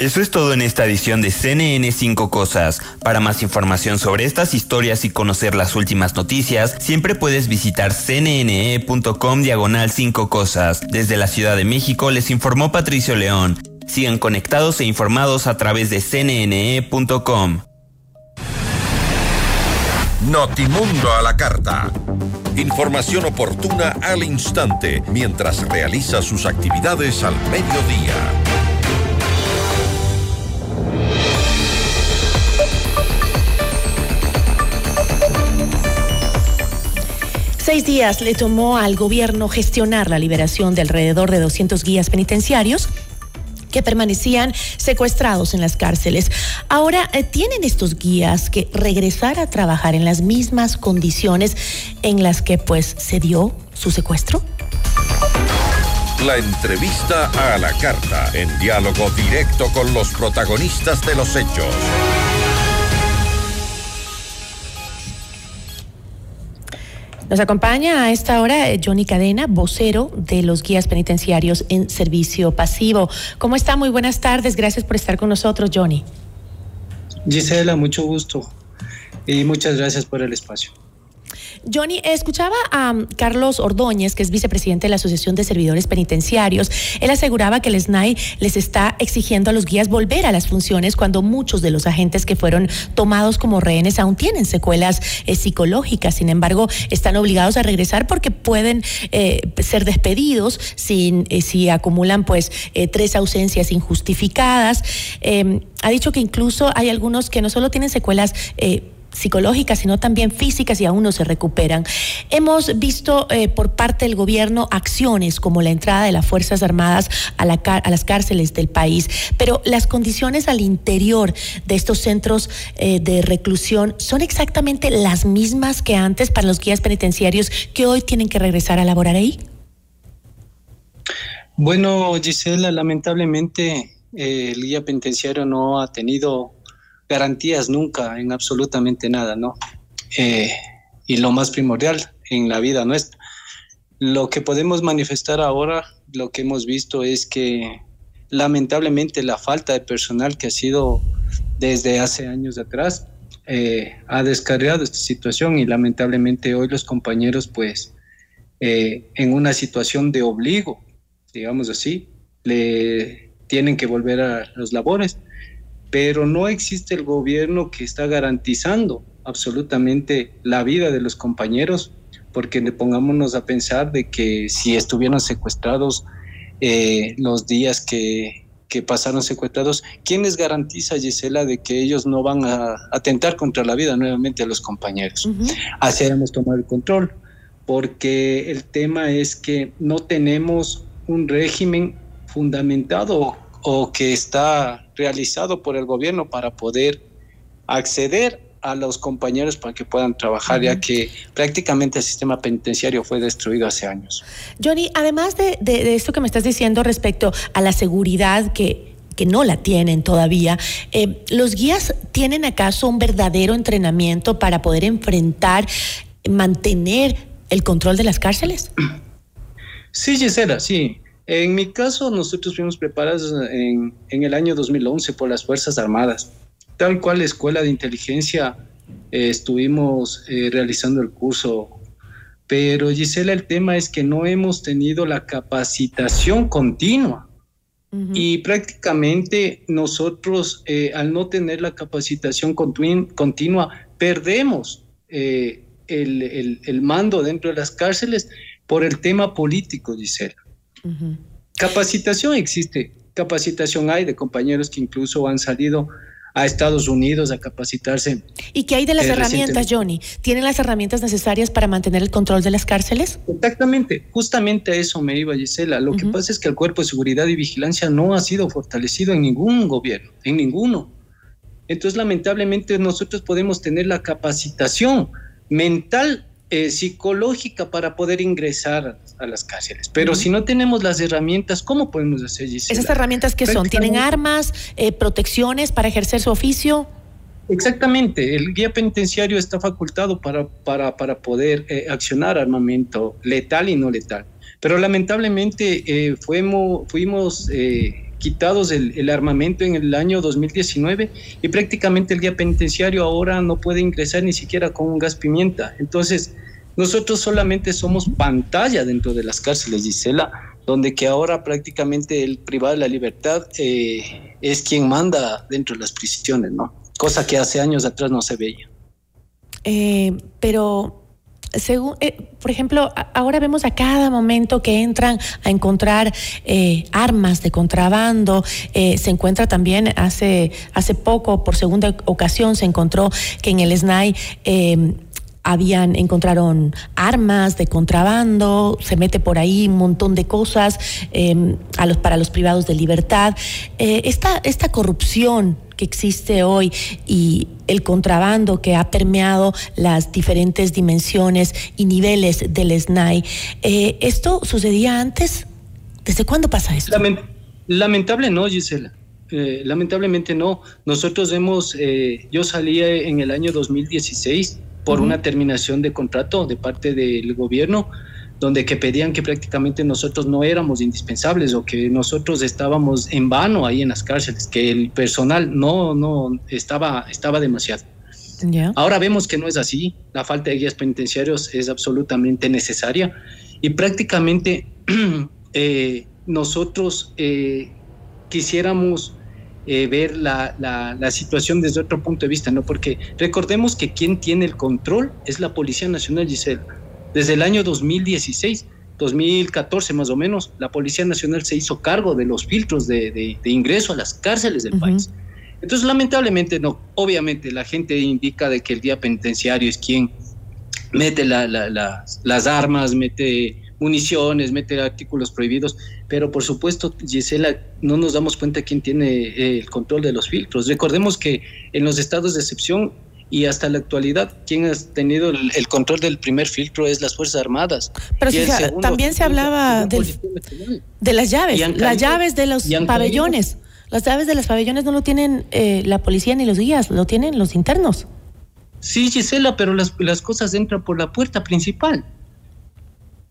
Eso es todo en esta edición de CNN 5 Cosas. Para más información sobre estas historias y conocer las últimas noticias, siempre puedes visitar cnne.com diagonal 5 Cosas. Desde la Ciudad de México les informó Patricio León. Sigan conectados e informados a través de cnne.com. Notimundo a la carta. Información oportuna al instante mientras realiza sus actividades al mediodía. Seis días le tomó al gobierno gestionar la liberación de alrededor de 200 guías penitenciarios que permanecían secuestrados en las cárceles. Ahora, eh, ¿tienen estos guías que regresar a trabajar en las mismas condiciones en las que pues se dio su secuestro? La entrevista a la carta, en diálogo directo con los protagonistas de los hechos. Nos acompaña a esta hora eh, Johnny Cadena, vocero de los guías penitenciarios en servicio pasivo. ¿Cómo está? Muy buenas tardes. Gracias por estar con nosotros, Johnny. Gisela, mucho gusto y muchas gracias por el espacio. Johnny, escuchaba a um, Carlos Ordóñez, que es vicepresidente de la Asociación de Servidores Penitenciarios. Él aseguraba que el SNAI les está exigiendo a los guías volver a las funciones cuando muchos de los agentes que fueron tomados como rehenes aún tienen secuelas eh, psicológicas. Sin embargo, están obligados a regresar porque pueden eh, ser despedidos sin, eh, si acumulan pues tres ausencias injustificadas. Em, ha dicho que incluso hay algunos que no solo tienen secuelas psicológicas, sino también físicas y aún no se recuperan. Hemos visto eh, por parte del gobierno acciones como la entrada de las Fuerzas Armadas a, la, a las cárceles del país, pero las condiciones al interior de estos centros eh, de reclusión son exactamente las mismas que antes para los guías penitenciarios que hoy tienen que regresar a laborar ahí. Bueno, Gisela, lamentablemente eh, el guía penitenciario no ha tenido garantías nunca en absolutamente nada, ¿no? Eh, y lo más primordial en la vida nuestra. Lo que podemos manifestar ahora, lo que hemos visto es que lamentablemente la falta de personal que ha sido desde hace años atrás eh, ha descargado esta situación y lamentablemente hoy los compañeros pues eh, en una situación de obligo, digamos así, le tienen que volver a los labores pero no existe el gobierno que está garantizando absolutamente la vida de los compañeros, porque le pongámonos a pensar de que si estuvieron secuestrados eh, los días que, pasaron secuestrados, ¿quién les garantiza, Gisela, de que ellos no van a atentar contra la vida nuevamente a los compañeros? Así debemos tomar el control, porque el tema es que no tenemos un régimen fundamentado o que está realizado por el gobierno para poder acceder a los compañeros para que puedan trabajar, ya que prácticamente el sistema penitenciario fue destruido hace años. Johnny, además de, esto que me estás diciendo respecto a la seguridad que, que no la tienen todavía, eh, ¿los guías tienen acaso un verdadero entrenamiento para poder enfrentar, mantener el control de las cárceles? Sí, Gisela, sí. En mi caso, nosotros fuimos preparados en, el año 2011 por las Fuerzas Armadas. Tal cual la Escuela de Inteligencia eh, estuvimos eh, realizando el curso. Pero Gisela, el tema es que no hemos tenido la capacitación continua. Y prácticamente nosotros, eh, al no tener la capacitación continua, perdemos el, el mando dentro de las cárceles por el tema político, Gisela. Capacitación existe, capacitación hay de compañeros que incluso han salido a Estados Unidos a capacitarse. ¿Y qué hay de las eh, herramientas, Johnny? ¿Tienen las herramientas necesarias para mantener el control de las cárceles? Exactamente, justamente a eso me iba Gisela. Lo que pasa es que el cuerpo de seguridad y vigilancia no ha sido fortalecido en ningún gobierno, en ninguno. Entonces, lamentablemente, nosotros podemos tener la capacitación mental eh, psicológica para poder ingresar a las cárceles. Pero si no tenemos las herramientas, ¿cómo podemos hacer ¿Esas herramientas qué son? ¿Tienen armas, eh, protecciones para ejercer su oficio? Exactamente, el guía penitenciario está facultado para, para, para poder eh, accionar armamento letal y no letal. Pero lamentablemente fuimos, fuimos quitados el, armamento en el año 2019 y prácticamente el guía penitenciario ahora no puede ingresar ni siquiera con un gas pimienta. Entonces, nosotros solamente somos pantalla dentro de las cárceles, Gisela, donde que ahora prácticamente el privado de la libertad eh, es quien manda dentro de las prisiones, ¿no? Cosa que hace años atrás no se veía. Eh, pero según, eh, por ejemplo, ahora vemos a cada momento que entran a encontrar eh, armas de contrabando. Eh, se encuentra también hace, hace poco, por segunda ocasión, se encontró que en el SNAI habían encontraron armas de contrabando, se mete por ahí un montón de cosas a los, para los privados de libertad. esta, esta corrupción que existe hoy y el contrabando que ha permeado las diferentes dimensiones y niveles del SNAI. Eh, ¿Esto sucedía antes? ¿Desde cuándo pasa esto? lamentable no, Gisela. Eh, lamentablemente no. Nosotros hemos, eh, yo salí en el año 2016 por una terminación de contrato de parte del gobierno donde que pedían que prácticamente nosotros no éramos indispensables o que nosotros estábamos en vano ahí en las cárceles, que el personal no, no estaba, estaba demasiado. Ahora vemos que no es así, la falta de guías penitenciarios es absolutamente necesaria y prácticamente eh, nosotros eh, quisiéramos eh, ver la, la, la, situación desde otro punto de vista, ¿no? Porque recordemos que quien tiene el control es la Policía Nacional, Giselle. Desde el año 2016, 2014 más o menos, la Policía Nacional se hizo cargo de los filtros de, ingreso a las cárceles del país. Entonces, lamentablemente, no. Obviamente, la gente indica de que el día penitenciario es quien mete las armas, mete municiones, mete artículos prohibidos, pero por supuesto, Gisela, no nos damos cuenta quién tiene eh, el control de los filtros. Recordemos que en los estados de excepción y hasta la actualidad quien ha tenido el, control del primer filtro es las Fuerzas Armadas. Pero también se hablaba de las llaves, las llaves de los pabellones. Las llaves de los pabellones no lo tienen eh, la policía ni los guías, lo tienen los internos. Sí, Gisela, pero las, las cosas entran por la puerta principal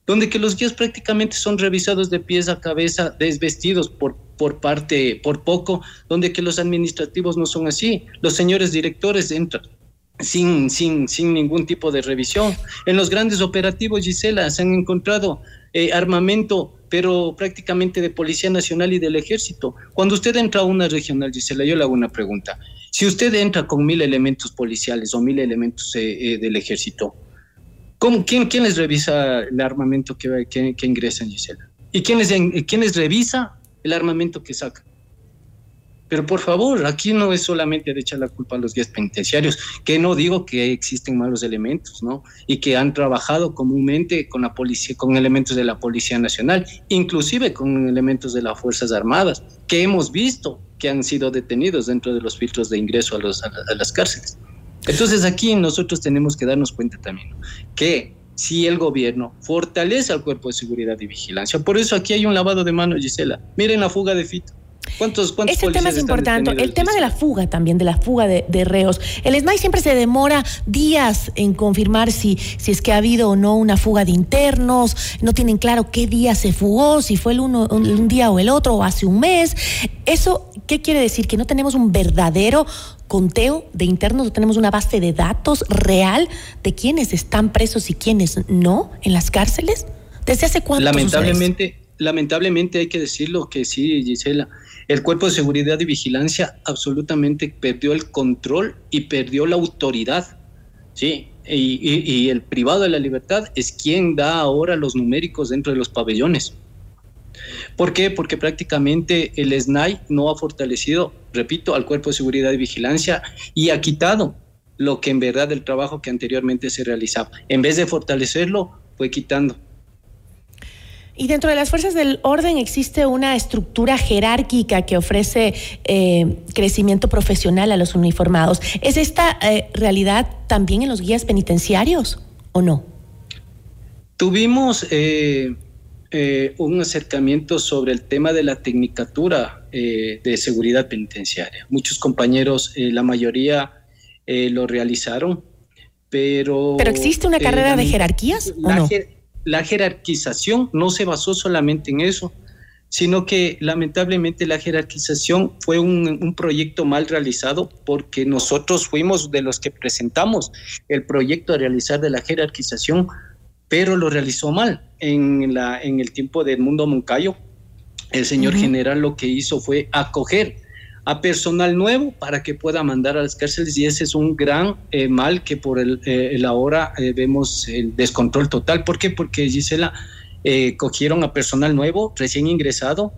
donde que los guías prácticamente son revisados de pies a cabeza, desvestidos por, por parte, por poco, donde que los administrativos no son así. Los señores directores entran sin, sin, sin ningún tipo de revisión. En los grandes operativos, Gisela, se han encontrado eh, armamento, pero prácticamente de Policía Nacional y del Ejército. Cuando usted entra a una regional, Gisela, yo le hago una pregunta. Si usted entra con mil elementos policiales o mil elementos eh, eh, del Ejército, ¿cómo, quién, quién, les revisa el armamento que, que, que ingresa, Gisela? ¿Y quién les, quién les revisa el armamento que saca? Pero por favor, aquí no es solamente de echar la culpa a los guías penitenciarios, que no digo que existen malos elementos, ¿no? Y que han trabajado comúnmente con la policía, con elementos de la Policía Nacional, inclusive con elementos de las Fuerzas Armadas, que hemos visto que han sido detenidos dentro de los filtros de ingreso a, los, a, las cárceles. Entonces aquí nosotros tenemos que darnos cuenta también que si el gobierno fortalece al cuerpo de seguridad y vigilancia, por eso aquí hay un lavado de manos, Gisela. Miren la fuga de Fito ¿Cuántos, cuántos Ese tema es importante. El tema de la fuga también, de la fuga de, reos. El SNAI siempre se demora días en confirmar si, si es que ha habido o no una fuga de internos. No tienen claro qué día se fugó, si fue el uno, un, día o el otro, o hace un mes. ¿Eso qué quiere decir? Que no tenemos un verdadero conteo de internos, no tenemos una base de datos real de quiénes están presos y quiénes no en las cárceles. ¿Desde hace cuánto? Lamentablemente, lamentablemente hay que decirlo que sí, Gisela el cuerpo de seguridad y vigilancia absolutamente perdió el control y perdió la autoridad. Sí, y, el privado de la libertad es quien da ahora los numéricos dentro de los pabellones. ¿Por qué? Porque prácticamente el SNAI no ha fortalecido, repito, al cuerpo de seguridad y vigilancia y ha quitado lo que en verdad el trabajo que anteriormente se realizaba. En vez de fortalecerlo, fue quitando. Y dentro de las fuerzas del orden existe una estructura jerárquica que ofrece eh, crecimiento profesional a los uniformados. ¿Es esta eh, realidad también en los guías penitenciarios o no? Tuvimos eh, un acercamiento sobre el tema de la tecnicatura de seguridad penitenciaria. Muchos compañeros, la mayoría lo realizaron, pero... ¿Pero existe una carrera de jerarquías o no? La jerarquización no se basó solamente en eso. sino que lamentablemente la jerarquización fue un, un, proyecto mal realizado porque nosotros fuimos de los que presentamos el proyecto a realizar de la jerarquización, pero lo realizó mal. En, la, en el tiempo del mundo Moncayo, el señor general lo que hizo fue acoger a personal nuevo para que pueda mandar a las cárceles y ese es un gran eh, mal que por el, eh, ahora eh, vemos el descontrol total. ¿Por qué? Porque Gisela cogieron a personal nuevo, recién ingresado,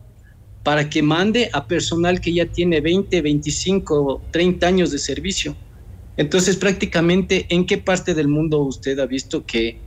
para que mande a personal que ya tiene 20, 25, 30 años de servicio. Entonces, prácticamente, ¿en qué parte del mundo usted ha visto que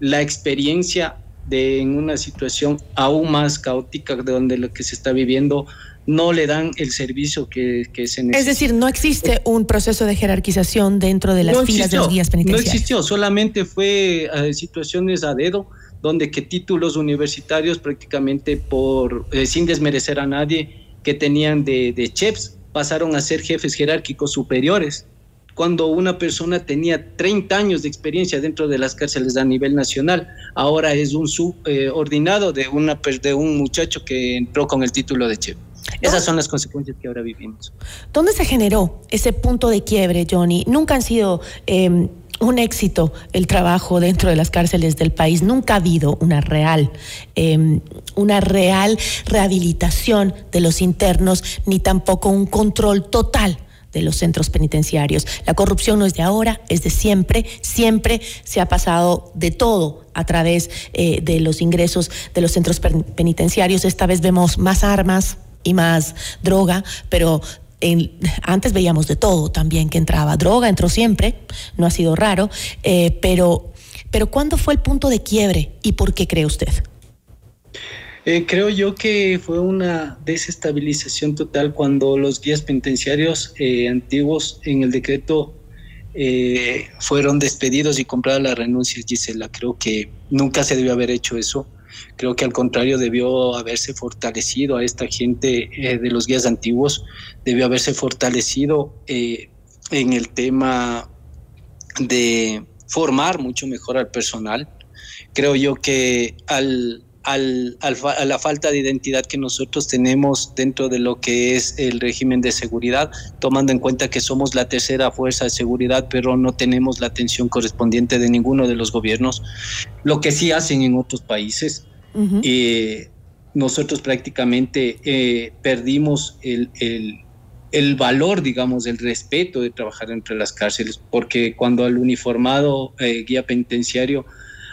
la experiencia de en una situación aún más caótica de donde lo que se está viviendo no le dan el servicio que, que se necesita. Es decir, no existe un proceso de jerarquización dentro de las no filas de los guías penitenciarios. No existió, solamente fue eh, situaciones a dedo donde que títulos universitarios prácticamente por, eh, sin desmerecer a nadie, que tenían de, de chefs, pasaron a ser jefes jerárquicos superiores. Cuando una persona tenía 30 años de experiencia dentro de las cárceles a nivel nacional, ahora es un subordinado de, una, de un muchacho que entró con el título de chef. Esas son las consecuencias que ahora vivimos. ¿Dónde se generó ese punto de quiebre, Johnny? Nunca han sido eh, un éxito el trabajo dentro de las cárceles del país. Nunca ha habido una real, eh, una real rehabilitación de los internos, ni tampoco un control total de los centros penitenciarios. La corrupción no es de ahora, es de siempre. Siempre se ha pasado de todo a través eh, de los ingresos de los centros penitenciarios. Esta vez vemos más armas, y más droga, pero en, antes veíamos de todo también que entraba. Droga entró siempre, no ha sido raro, eh, pero, pero ¿cuándo fue el punto de quiebre y por qué cree usted? Eh, creo yo que fue una desestabilización total cuando los guías penitenciarios eh, antiguos en el decreto fueron despedidos y compradas las renuncias, Gisela. Creo que nunca se debió haber hecho eso. Creo que al contrario debió haberse fortalecido a esta gente eh, de los guías antiguos, debió haberse fortalecido eh, en el tema de formar mucho mejor al personal. Creo yo que al, al, al, a la falta de identidad que nosotros tenemos dentro de lo que es el régimen de seguridad, tomando en cuenta que somos la tercera fuerza de seguridad, pero no tenemos la atención correspondiente de ninguno de los gobiernos, lo que sí hacen en otros países. Uh -huh. eh, nosotros prácticamente eh, perdimos el, el, el, valor, digamos, el respeto de trabajar entre las cárceles, porque cuando al uniformado eh, guía penitenciario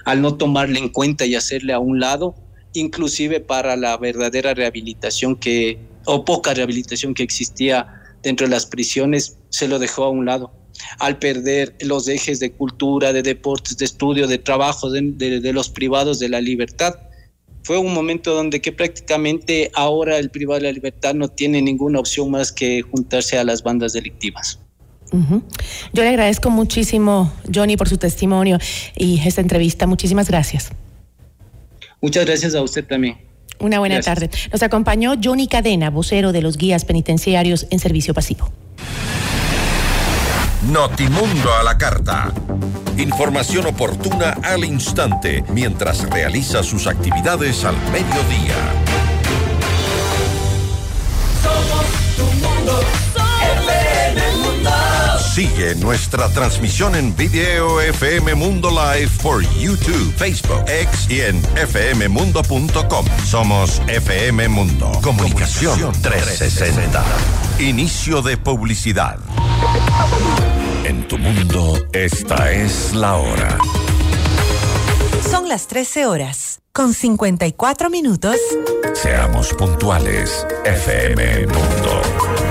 al no tomarle en cuenta y hacerle a un lado, inclusive para la verdadera rehabilitación que, o poca rehabilitación que existía dentro de las prisiones, se lo dejó a un lado. Al perder los ejes de cultura, de deportes, de estudio, de trabajo de, los privados de la libertad, fue un momento donde que prácticamente ahora el privado de la libertad no tiene ninguna opción más que juntarse a las bandas delictivas. Uh -huh. Yo le agradezco muchísimo, Johnny, por su testimonio y esta entrevista. Muchísimas gracias. Muchas gracias a usted también. Una buena gracias. tarde. Nos acompañó Johnny Cadena, vocero de los guías penitenciarios en servicio pasivo. Notimundo a la carta. Información oportuna al instante mientras realiza sus actividades al mediodía. Somos tu mundo. Sigue nuestra transmisión en video FM Mundo Live por YouTube, Facebook, X y en fmmundo.com. Somos FM Mundo. Comunicación 360. Inicio de publicidad. En tu mundo, esta es la hora. Son las 13 horas, con 54 minutos. Seamos puntuales, FM Mundo.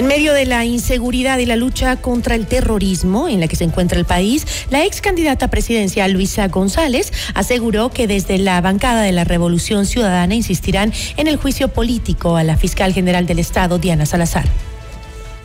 En medio de la inseguridad y la lucha contra el terrorismo en la que se encuentra el país, la ex candidata presidencial Luisa González aseguró que desde la bancada de la Revolución Ciudadana insistirán en el juicio político a la fiscal general del Estado, Diana Salazar.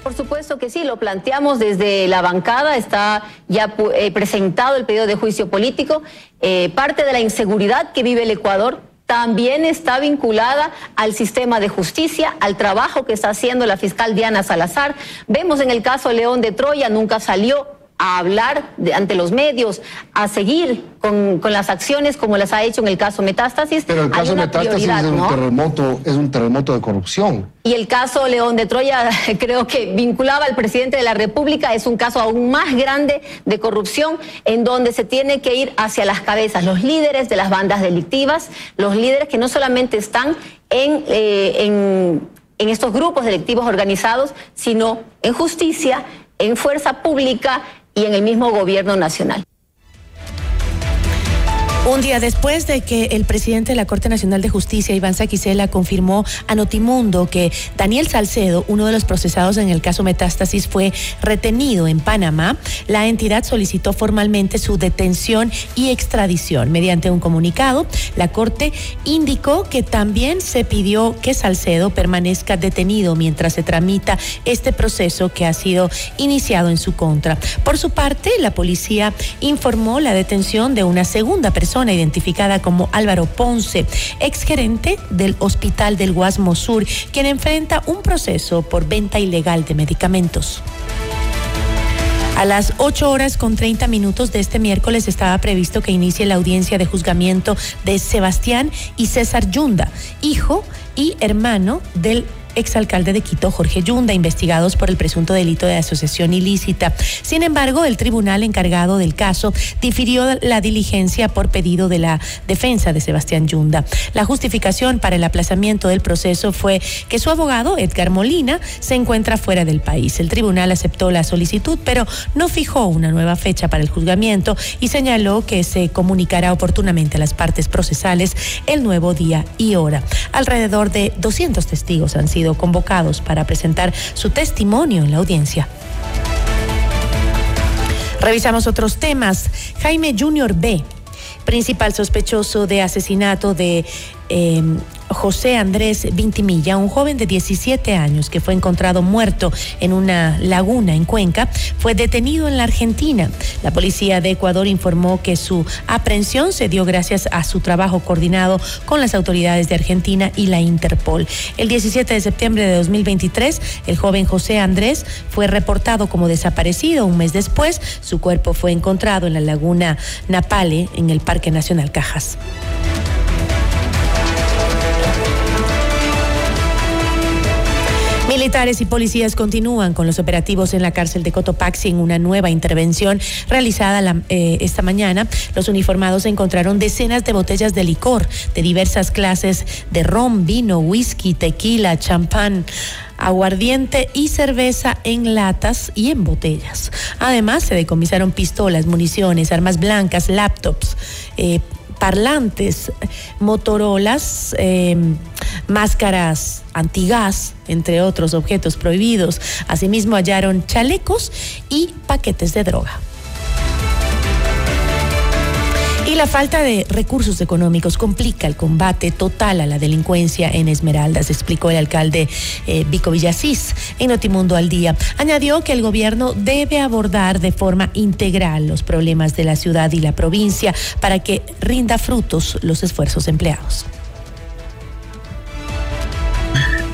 Por supuesto que sí, lo planteamos desde la bancada, está ya eh, presentado el pedido de juicio político. Eh, parte de la inseguridad que vive el Ecuador también está vinculada al sistema de justicia, al trabajo que está haciendo la fiscal Diana Salazar. Vemos en el caso León de Troya, nunca salió a hablar de- ante los medios, a seguir con, con las acciones como las ha hecho en el caso Metástasis. Pero el Hay caso una Metástasis es un ¿no? terremoto, es un terremoto de corrupción. Y el caso León de Troya, creo que vinculaba al presidente de la República, es un caso aún más grande de corrupción en donde se tiene que ir hacia las cabezas, los líderes de las bandas delictivas, los líderes que no solamente están en, eh, en, en estos grupos delictivos organizados, sino en justicia, en fuerza pública y en el mismo gobierno nacional. Un día después de que el presidente de la Corte Nacional de Justicia, Iván Saquicela, confirmó a Notimundo que Daniel Salcedo, uno de los procesados en el caso Metástasis, fue retenido en Panamá, la entidad solicitó formalmente su detención y extradición. Mediante un comunicado, la Corte indicó que también se pidió que Salcedo permanezca detenido mientras se tramita este proceso que ha sido iniciado en su contra. Por su parte, la policía informó la detención de una segunda persona identificada como Álvaro Ponce, exgerente del Hospital del Guasmo Sur, quien enfrenta un proceso por venta ilegal de medicamentos. A las 8 horas con 30 minutos de este miércoles estaba previsto que inicie la audiencia de juzgamiento de Sebastián y César Yunda, hijo y hermano del exalcalde de Quito, Jorge Yunda, investigados por el presunto delito de asociación ilícita. Sin embargo, el tribunal encargado del caso difirió la diligencia por pedido de la defensa de Sebastián Yunda. La justificación para el aplazamiento del proceso fue que su abogado, Edgar Molina, se encuentra fuera del país. El tribunal aceptó la solicitud, pero no fijó una nueva fecha para el juzgamiento y señaló que se comunicará oportunamente a las partes procesales el nuevo día y hora. Alrededor de 200 testigos han sido convocados para presentar su testimonio en la audiencia. Revisamos otros temas. Jaime Junior B principal sospechoso de asesinato de eh, José Andrés Vintimilla, un joven de 17 años que fue encontrado muerto en una laguna en Cuenca, fue detenido en la Argentina. La policía de Ecuador informó que su aprehensión se dio gracias a su trabajo coordinado con las autoridades de Argentina y la Interpol. El 17 de septiembre de 2023, el joven José Andrés fue reportado como desaparecido. Un mes después, su cuerpo fue encontrado en la laguna Napale, en el Parque Nacional Cajas. Militares y policías continúan con los operativos en la cárcel de Cotopaxi en una nueva intervención realizada eh, esta mañana. Los uniformados encontraron decenas de botellas de licor de diversas clases de ron, vino, whisky, tequila, champán aguardiente y cerveza en latas y en botellas. Además, se decomisaron pistolas, municiones, armas blancas, laptops, eh, parlantes, motorolas, eh, máscaras antigás, entre otros objetos prohibidos. Asimismo hallaron chalecos y paquetes de droga. La falta de recursos económicos complica el combate total a la delincuencia en Esmeraldas, explicó el alcalde eh, Vico Villasís en Notimundo al Día. Añadió que el gobierno debe abordar de forma integral los problemas de la ciudad y la provincia para que rinda frutos los esfuerzos empleados.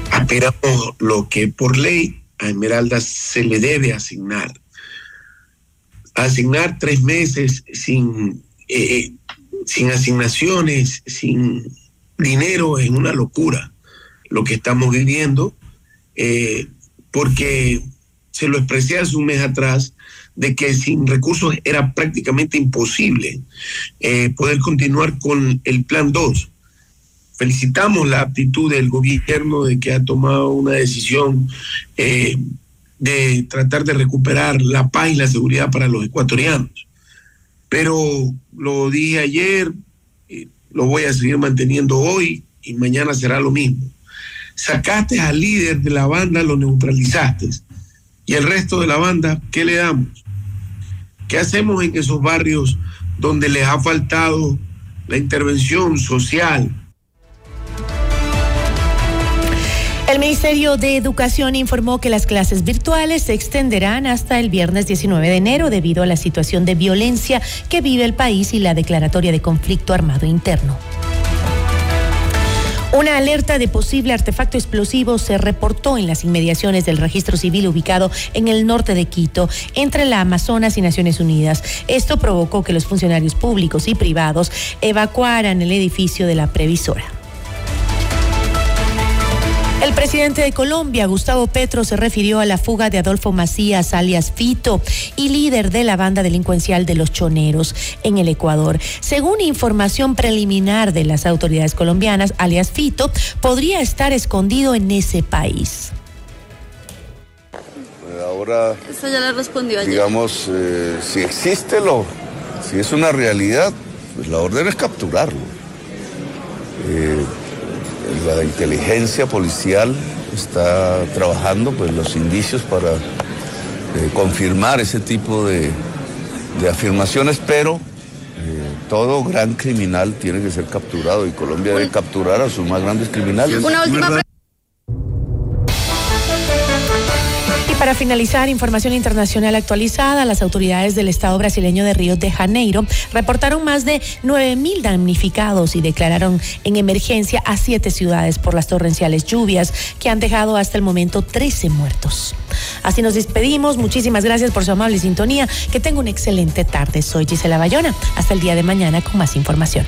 Aspiramos lo que por ley a Esmeraldas se le debe asignar. Asignar tres meses sin eh, sin asignaciones, sin dinero, es una locura lo que estamos viviendo, eh, porque se lo expresé hace un mes atrás de que sin recursos era prácticamente imposible eh, poder continuar con el plan 2. Felicitamos la actitud del gobierno de que ha tomado una decisión de tratar de recuperar la paz y la seguridad para los ecuatorianos pero lo dije ayer, lo voy a seguir manteniendo hoy y mañana será lo mismo. Sacaste al líder de la banda, lo neutralizaste. Y el resto de la banda, ¿qué le damos? ¿Qué hacemos en esos barrios donde les ha faltado la intervención social, El Ministerio de Educación informó que las clases virtuales se extenderán hasta el viernes 19 de enero debido a la situación de violencia que vive el país y la declaratoria de conflicto armado interno. Una alerta de posible artefacto explosivo se reportó en las inmediaciones del registro civil ubicado en el norte de Quito, entre la Amazonas y Naciones Unidas. Esto provocó que los funcionarios públicos y privados evacuaran el edificio de la previsora. El presidente de Colombia, Gustavo Petro, se refirió a la fuga de Adolfo Macías, alias Fito, y líder de la banda delincuencial de los Choneros en el Ecuador. Según información preliminar de las autoridades colombianas, alias Fito podría estar escondido en ese país. Ahora, Eso ya le respondió ayer. digamos, eh, si existe lo, si es una realidad, pues la orden es capturarlo. Eh, la inteligencia policial está trabajando pues los indicios para eh, confirmar ese tipo de, de afirmaciones, pero eh, todo gran criminal tiene que ser capturado y Colombia debe capturar a sus más grandes criminales. Una última para finalizar, información internacional actualizada, las autoridades del Estado brasileño de Río de Janeiro reportaron más de 9.000 damnificados y declararon en emergencia a siete ciudades por las torrenciales lluvias que han dejado hasta el momento 13 muertos. Así nos despedimos. Muchísimas gracias por su amable sintonía. Que tenga una excelente tarde. Soy Gisela Bayona. Hasta el día de mañana con más información.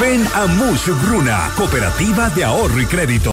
Ven a Mush Gruna, Cooperativa de Ahorro y Crédito.